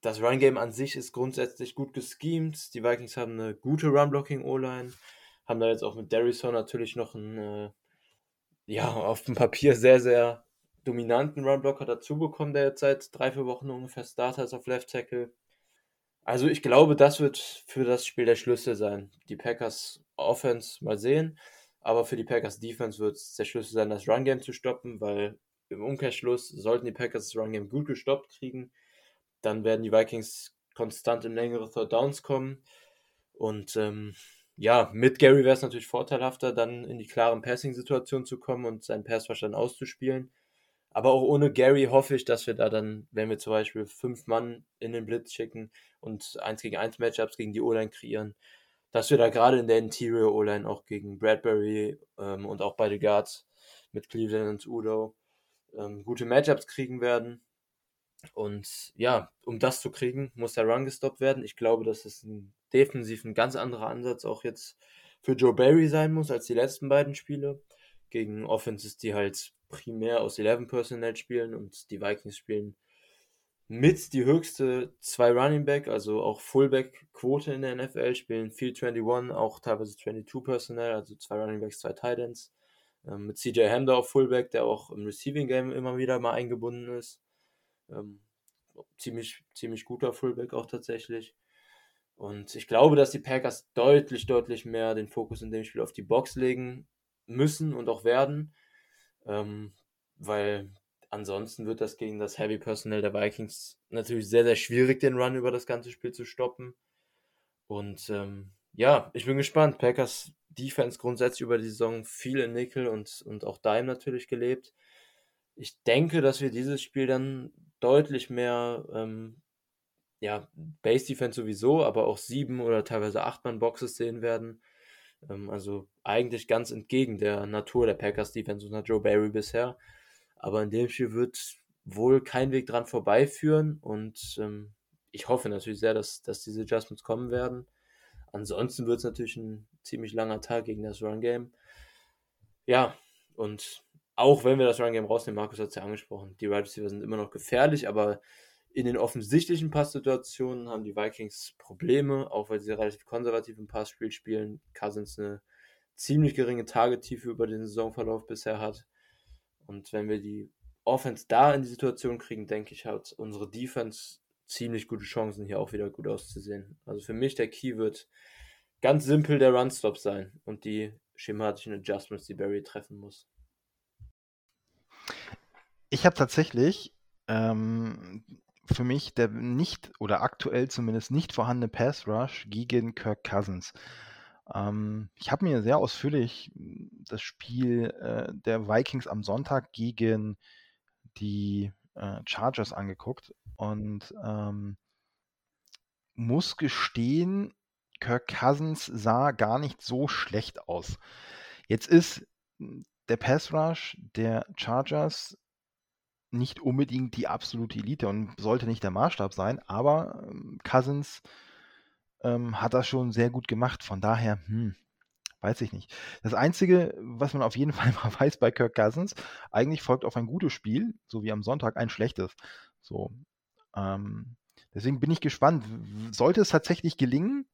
B: das Run Game an sich ist grundsätzlich gut geschemt. Die Vikings haben eine gute Run Blocking O-Line haben da jetzt auch mit Darrison natürlich noch einen, äh, ja, auf dem Papier sehr, sehr dominanten Runblocker dazu bekommen, der jetzt seit drei, vier Wochen ungefähr Starter ist auf Left Tackle. Also ich glaube, das wird für das Spiel der Schlüssel sein. Die Packers Offense mal sehen, aber für die Packers Defense wird es der Schlüssel sein, das Run Game zu stoppen, weil im Umkehrschluss sollten die Packers das Run Game gut gestoppt kriegen, dann werden die Vikings konstant in längere Third Downs kommen und ähm, ja, mit Gary wäre es natürlich vorteilhafter, dann in die klaren Passing-Situationen zu kommen und seinen Passwash dann auszuspielen. Aber auch ohne Gary hoffe ich, dass wir da dann, wenn wir zum Beispiel fünf Mann in den Blitz schicken und eins gegen eins Matchups gegen die O-Line kreieren, dass wir da gerade in der Interior O-Line auch gegen Bradbury ähm, und auch bei den Guards mit Cleveland und Udo ähm, gute Matchups kriegen werden. Und ja, um das zu kriegen, muss der Run gestoppt werden. Ich glaube, dass es ein defensiv ein ganz anderer Ansatz auch jetzt für Joe Barry sein muss als die letzten beiden Spiele. Gegen Offenses, die halt primär aus 11 Personnel spielen und die Vikings spielen mit die höchste zwei Running Back, also auch Fullback Quote in der NFL, spielen viel 21, auch teilweise 22 Personnel, also zwei Running Backs, zwei Titans. Ähm, mit CJ Hamder auf Fullback, der auch im Receiving Game immer wieder mal eingebunden ist. Ähm, ziemlich, ziemlich guter Fullback auch tatsächlich. Und ich glaube, dass die Packers deutlich, deutlich mehr den Fokus in dem Spiel auf die Box legen müssen und auch werden. Ähm, weil ansonsten wird das gegen das Heavy Personal der Vikings natürlich sehr, sehr schwierig, den Run über das ganze Spiel zu stoppen. Und ähm, ja, ich bin gespannt. Packers Defense grundsätzlich über die Saison viel in Nickel und, und auch Dime natürlich gelebt. Ich denke, dass wir dieses Spiel dann deutlich mehr ähm, ja, Base Defense sowieso, aber auch sieben oder teilweise acht Mann Boxes sehen werden. Ähm, also eigentlich ganz entgegen der Natur der Packers Defense unter Joe Barry bisher. Aber in dem Spiel wird wohl kein Weg dran vorbeiführen und ähm, ich hoffe natürlich sehr, dass, dass diese Adjustments kommen werden. Ansonsten wird es natürlich ein ziemlich langer Tag gegen das Run Game. Ja, und auch wenn wir das Run Game rausnehmen, Markus hat es ja angesprochen, die Wide Receiver sind immer noch gefährlich, aber in den offensichtlichen Passsituationen haben die Vikings Probleme, auch weil sie relativ konservativ im Passspiel spielen. Cousins eine ziemlich geringe Tagetiefe über den Saisonverlauf bisher hat. Und wenn wir die Offense da in die Situation kriegen, denke ich, hat unsere Defense ziemlich gute Chancen, hier auch wieder gut auszusehen. Also für mich der Key wird ganz simpel der Runstop sein und die schematischen Adjustments, die Barry treffen muss.
A: Ich habe tatsächlich ähm, für mich der nicht oder aktuell zumindest nicht vorhandene Pass Rush gegen Kirk Cousins. Ähm, ich habe mir sehr ausführlich das Spiel äh, der Vikings am Sonntag gegen die äh, Chargers angeguckt und ähm, muss gestehen, Kirk Cousins sah gar nicht so schlecht aus. Jetzt ist der Pass Rush der Chargers nicht unbedingt die absolute Elite und sollte nicht der Maßstab sein, aber ähm, Cousins ähm, hat das schon sehr gut gemacht. Von daher, hm, weiß ich nicht. Das Einzige, was man auf jeden Fall mal weiß bei Kirk Cousins, eigentlich folgt auf ein gutes Spiel, so wie am Sonntag, ein schlechtes. So. Ähm, deswegen bin ich gespannt. Sollte es tatsächlich gelingen,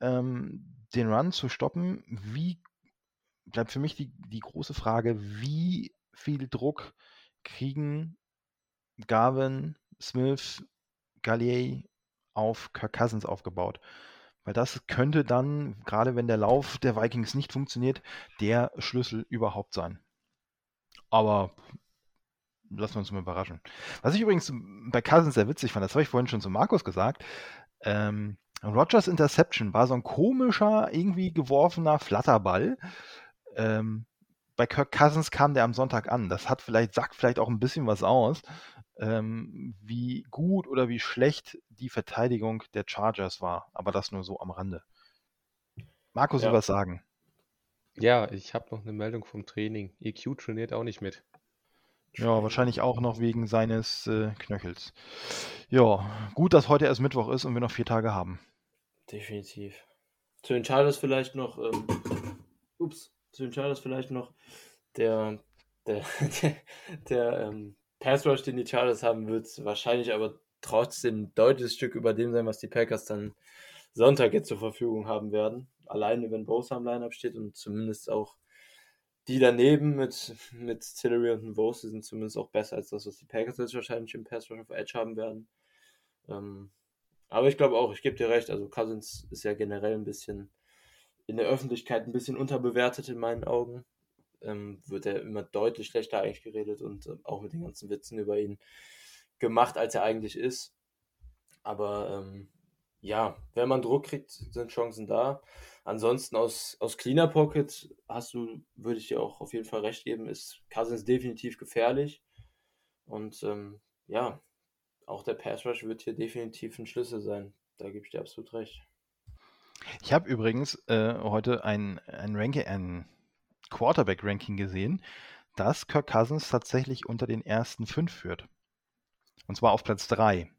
A: ähm, den Run zu stoppen, wie bleibt für mich die, die große Frage, wie viel Druck kriegen Garvin, Smith, Gallier auf Kirk Cousins aufgebaut. Weil das könnte dann, gerade wenn der Lauf der Vikings nicht funktioniert, der Schlüssel überhaupt sein. Aber lassen wir uns mal überraschen. Was ich übrigens bei Cousins sehr witzig fand, das habe ich vorhin schon zu Markus gesagt, ähm, Rogers Interception war so ein komischer, irgendwie geworfener Flatterball. Ähm, bei Kirk Cousins kam der am Sonntag an. Das hat vielleicht, sagt vielleicht auch ein bisschen was aus, ähm, wie gut oder wie schlecht die Verteidigung der Chargers war. Aber das nur so am Rande. Markus, ja. du was sagen?
C: Ja, ich habe noch eine Meldung vom Training. EQ trainiert auch nicht mit.
A: Ja, wahrscheinlich auch noch wegen seines äh, Knöchels. Ja, gut, dass heute erst Mittwoch ist und wir noch vier Tage haben.
B: Definitiv. Zu den Chargers vielleicht noch, ähm, zu den Chargers vielleicht noch, der, der, der, der ähm, Pass Rush, den die Chargers haben, wird wahrscheinlich aber trotzdem ein deutliches Stück über dem sein, was die Packers dann Sonntag jetzt zur Verfügung haben werden. Alleine, wenn Bosa am Lineup steht und zumindest auch die daneben mit, mit Tillery und Bosa sind zumindest auch besser als das, was die Packers jetzt wahrscheinlich im Pass Rush auf Edge haben werden. Ähm, aber ich glaube auch, ich gebe dir recht, also Cousins ist ja generell ein bisschen in der Öffentlichkeit ein bisschen unterbewertet in meinen Augen. Ähm, wird er immer deutlich schlechter eigentlich geredet und äh, auch mit den ganzen Witzen über ihn gemacht, als er eigentlich ist. Aber ähm, ja, wenn man Druck kriegt, sind Chancen da. Ansonsten aus, aus Cleaner Pocket hast du, würde ich dir auch auf jeden Fall recht geben, ist Cousins definitiv gefährlich. Und ähm, ja, auch der Pass Rush wird hier definitiv ein Schlüssel sein. Da gebe ich dir absolut recht.
A: Ich habe übrigens äh, heute ein, ein, Ranking, ein Quarterback-Ranking gesehen, das Kirk Cousins tatsächlich unter den ersten fünf führt. Und zwar auf Platz 3.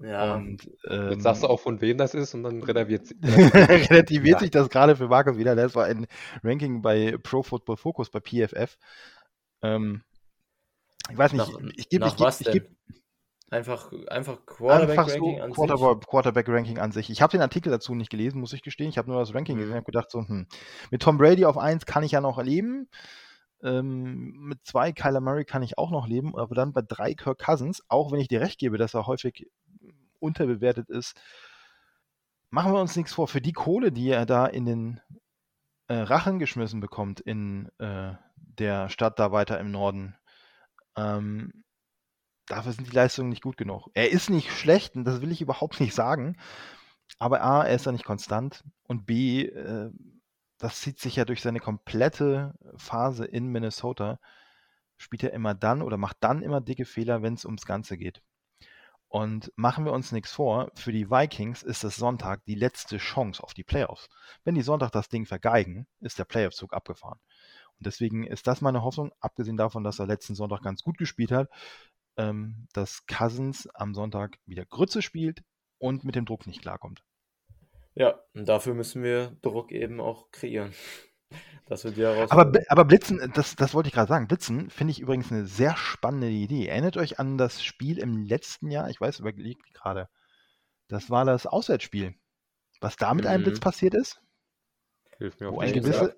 C: Ja. Und, ähm, Jetzt sagst du auch, von wem das ist und dann relativiert,
A: relativiert ja. sich das gerade für Markus wieder. Das war ein Ranking bei Pro Football Focus, bei PFF. Ähm, ich weiß nicht,
B: nach,
A: ich gebe ich geb, ich geb,
B: Einfach, einfach Quarterback-Ranking so an
A: Quarterback, sich? Quarterback-Ranking an sich. Ich habe den Artikel dazu nicht gelesen, muss ich gestehen. Ich habe nur das Ranking mhm. gesehen und habe gedacht, so, hm, mit Tom Brady auf 1 kann ich ja noch leben. Ähm, mit 2 Kyler Murray kann ich auch noch leben. Aber dann bei 3 Kirk Cousins, auch wenn ich dir recht gebe, dass er häufig unterbewertet ist, machen wir uns nichts vor, für die Kohle, die er da in den äh, Rachen geschmissen bekommt in äh, der Stadt da weiter im Norden, ähm, dafür sind die Leistungen nicht gut genug. Er ist nicht schlecht, und das will ich überhaupt nicht sagen, aber A, er ist da nicht konstant und B, äh, das zieht sich ja durch seine komplette Phase in Minnesota, spielt er immer dann oder macht dann immer dicke Fehler, wenn es ums Ganze geht. Und machen wir uns nichts vor, für die Vikings ist das Sonntag die letzte Chance auf die Playoffs. Wenn die Sonntag das Ding vergeigen, ist der Playoff-Zug abgefahren. Und deswegen ist das meine Hoffnung, abgesehen davon, dass er letzten Sonntag ganz gut gespielt hat, ähm, dass Cousins am Sonntag wieder Grütze spielt und mit dem Druck nicht klarkommt.
B: Ja, und dafür müssen wir Druck eben auch kreieren. Das wird die
A: Aber, aber Blitzen, das, das wollte ich gerade sagen. Blitzen finde ich übrigens eine sehr spannende Idee. Erinnert euch an das Spiel im letzten Jahr? Ich weiß, überlegt gerade. Das war das Auswärtsspiel. Was da mit einem Blitz
C: Mhm.
A: passiert ist?
C: Hilf mir
A: Wo
C: auf
A: ein,
B: Welches
C: Sprünge.
A: gewisser,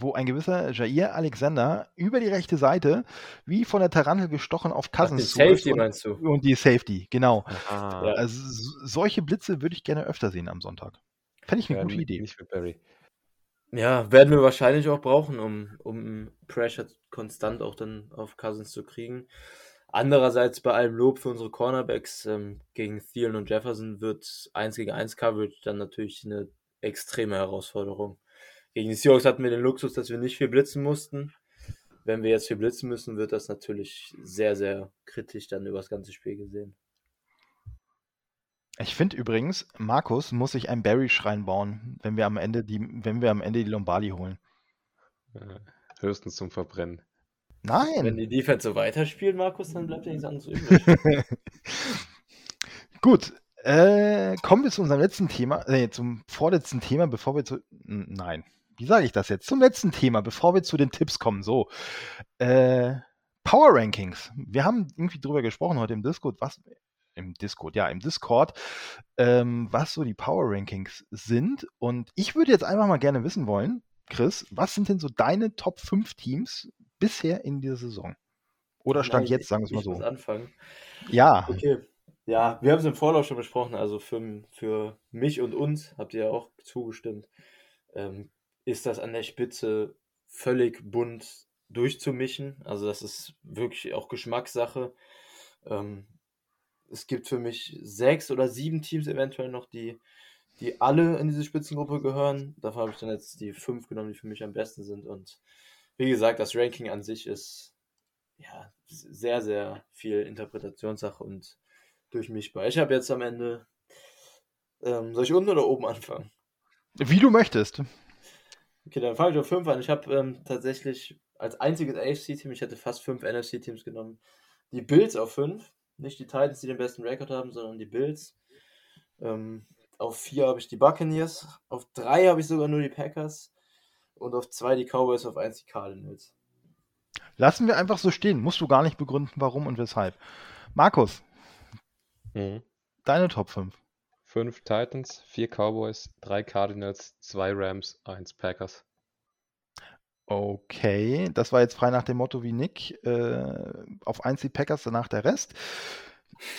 A: wo ein gewisser Jair Alexander über die rechte Seite wie von der Tarantel gestochen auf
B: Ach, die
A: Cousins zuläuft
B: Safety
A: und,
B: meinst du?
A: und die Safety, genau.
C: Ah,
B: Ja.
A: Also solche Blitze würde ich gerne öfter sehen am Sonntag. Fände ich eine
C: ja,
A: gute Idee.
C: Nicht mit Barry.
B: Ja, werden wir wahrscheinlich auch brauchen, um, um Pressure konstant auch dann auf Cousins zu kriegen. Andererseits bei allem Lob für unsere Cornerbacks ähm, gegen Thielen und Jefferson wird 1 gegen 1 Coverage dann natürlich eine extreme Herausforderung. Gegen die Seahawks hatten wir den Luxus, dass wir nicht viel blitzen mussten. Wenn wir jetzt viel blitzen müssen, wird das natürlich sehr, sehr kritisch dann über das ganze Spiel gesehen.
A: Ich finde übrigens, Markus muss sich einen Barry-Schrein bauen, wenn wir am Ende die, wenn wir am Ende die Lombardi holen.
C: Höchstens zum Verbrennen.
B: Wenn
A: Nein!
B: die Defense so weiterspielt, Markus, dann bleibt ja nichts anderes übrig.
A: Gut, äh, kommen wir zu unserem letzten Thema, äh, zum vorletzten Thema, bevor wir zu. Nein, wie sage ich das jetzt? Zum letzten Thema, bevor wir zu den Tipps kommen. So, äh, Power Rankings. Wir haben irgendwie drüber gesprochen heute im Discord, was im Discord, ja, im Discord, ähm, was so die Power Rankings sind. Und ich würde jetzt einfach mal gerne wissen wollen, Chris, was sind denn so deine Top 5 Teams bisher in dieser Saison? Oder stand
B: Nein,
A: jetzt, sagen wir es mal
B: ich muss
A: so.
B: anfangen.
A: Ja,
B: Okay. Ja, wir haben es im Vorlauf schon besprochen. Also für, für mich und uns, habt ihr ja auch zugestimmt, ähm, ist das an der Spitze völlig bunt durchzumischen. Also das ist wirklich auch Geschmackssache. Ähm, es gibt für mich sechs oder sieben Teams eventuell noch, die, die alle in diese Spitzengruppe gehören. Davon habe ich dann jetzt die fünf genommen, die für mich am besten sind. Und wie gesagt, das Ranking an sich ist ja sehr, sehr viel Interpretationssache und durchmischbar. Ich habe jetzt am Ende. Ähm, soll ich unten oder oben anfangen?
A: wie du möchtest.
B: Okay, dann fange ich auf 5 an. Ich habe ähm, tatsächlich als einziges AFC-Team, ich hätte fast fünf NFC-Teams genommen, die Bills auf 5. Nicht die Titans, die den besten Rekord haben, sondern die Bills. Ähm, auf 4 habe ich die Buccaneers. Auf 3 habe ich sogar nur die Packers. Und auf 2 die Cowboys, auf 1 die Cardinals.
A: Lassen wir einfach so stehen. Musst du gar nicht begründen, warum und weshalb. Markus,
C: Mhm.
A: deine Top 5.
C: Fünf Titans, vier Cowboys, drei Cardinals, zwei Rams, eins Packers.
A: Okay, das war jetzt frei nach dem Motto wie Nick. Äh, auf 1 die Packers, danach der Rest.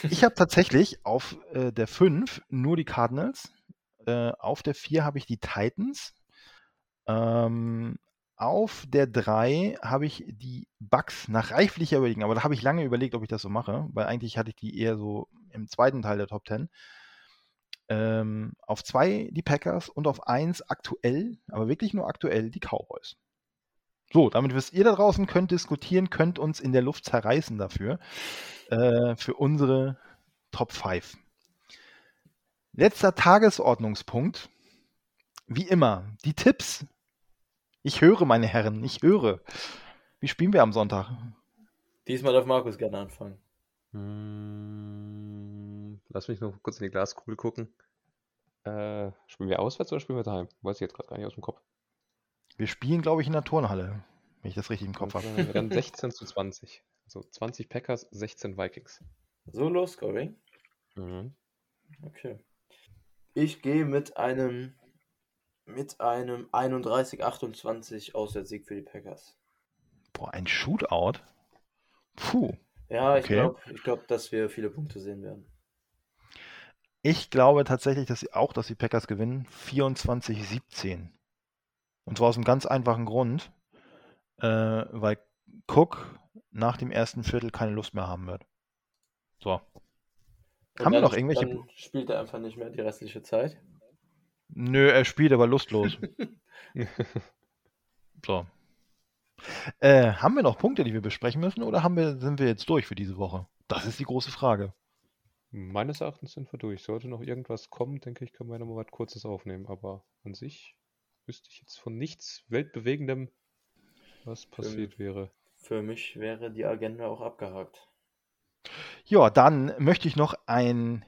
A: Ich habe tatsächlich auf äh, der 5 nur die Cardinals. Äh, auf der 4 habe ich die Titans. Ähm, auf der 3 habe ich die Bucks nach reiflicher Überlegung, aber da habe ich lange überlegt, ob ich das so mache, weil eigentlich hatte ich die eher so im zweiten Teil der Top 10. Ähm, auf 2 die Packers und auf 1 aktuell, aber wirklich nur aktuell, die Cowboys. So, damit wisst ihr da draußen, könnt diskutieren, könnt uns in der Luft zerreißen dafür, äh, für unsere Top 5. Letzter Tagesordnungspunkt. Wie immer, die Tipps. Ich höre, meine Herren, ich höre. Wie spielen wir am Sonntag?
B: Diesmal darf Markus gerne anfangen.
C: Hm, Lass mich noch kurz in die Glaskugel gucken. Äh, spielen wir auswärts oder spielen wir daheim? Weiß ich jetzt gerade gar nicht aus dem Kopf.
A: Wir spielen, glaube ich, in der Turnhalle, wenn ich das richtig im Kopf habe.
C: Dann, dann 16 zu 20. Also 20 Packers, 16 Vikings.
B: So, Low Scoring.
C: Mhm.
B: Okay. Ich gehe mit einem mit einem 31-28 Auswärtssieg für die Packers.
A: Boah, ein Shootout? Puh.
B: Ja, ich
A: Okay.
B: glaube, ich glaub, dass wir viele Punkte sehen werden.
A: Ich glaube tatsächlich, dass sie auch, dass die Packers gewinnen. 24-17. Und zwar aus einem ganz einfachen Grund, äh, weil Cook nach dem ersten Viertel keine Lust mehr haben wird. So.
B: Und
A: Haben wir noch irgendwelche-
B: Dann spielt er einfach nicht mehr die restliche Zeit.
A: Nö, er spielt aber lustlos. so. Äh, haben wir noch Punkte, die wir besprechen müssen, oder haben wir, sind wir jetzt durch für diese Woche? Das ist die große Frage.
C: Meines Erachtens sind wir durch. Sollte noch irgendwas kommen, denke ich, können wir nochmal was Kurzes aufnehmen. Aber an sich wüsste ich jetzt von nichts Weltbewegendem, was passiert wäre.
B: Für mich wäre die Agenda auch abgehakt.
A: Ja, dann möchte ich noch ein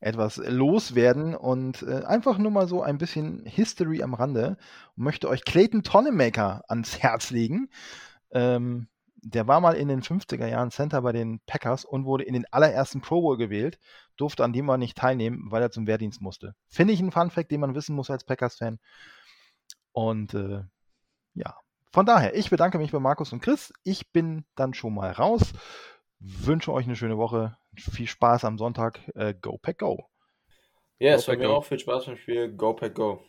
A: etwas loswerden und äh, einfach nur mal so ein bisschen History am Rande und möchte euch Clayton Tonnemaker ans Herz legen. Ähm, der war mal in den 50er Jahren Center bei den Packers und wurde in den allerersten Pro Bowl gewählt, durfte an dem aber nicht teilnehmen, weil er zum Wehrdienst musste. Finde ich einen Fun Fact, den man wissen muss als Packers-Fan. Und äh, ja, von daher, ich bedanke mich bei Markus und Chris. Ich bin dann schon mal raus. Wünsche euch eine schöne Woche. Viel Spaß am Sonntag. Äh, go Pack Go.
B: Ja, es war mir auch viel Spaß beim Spiel. Go Pack Go.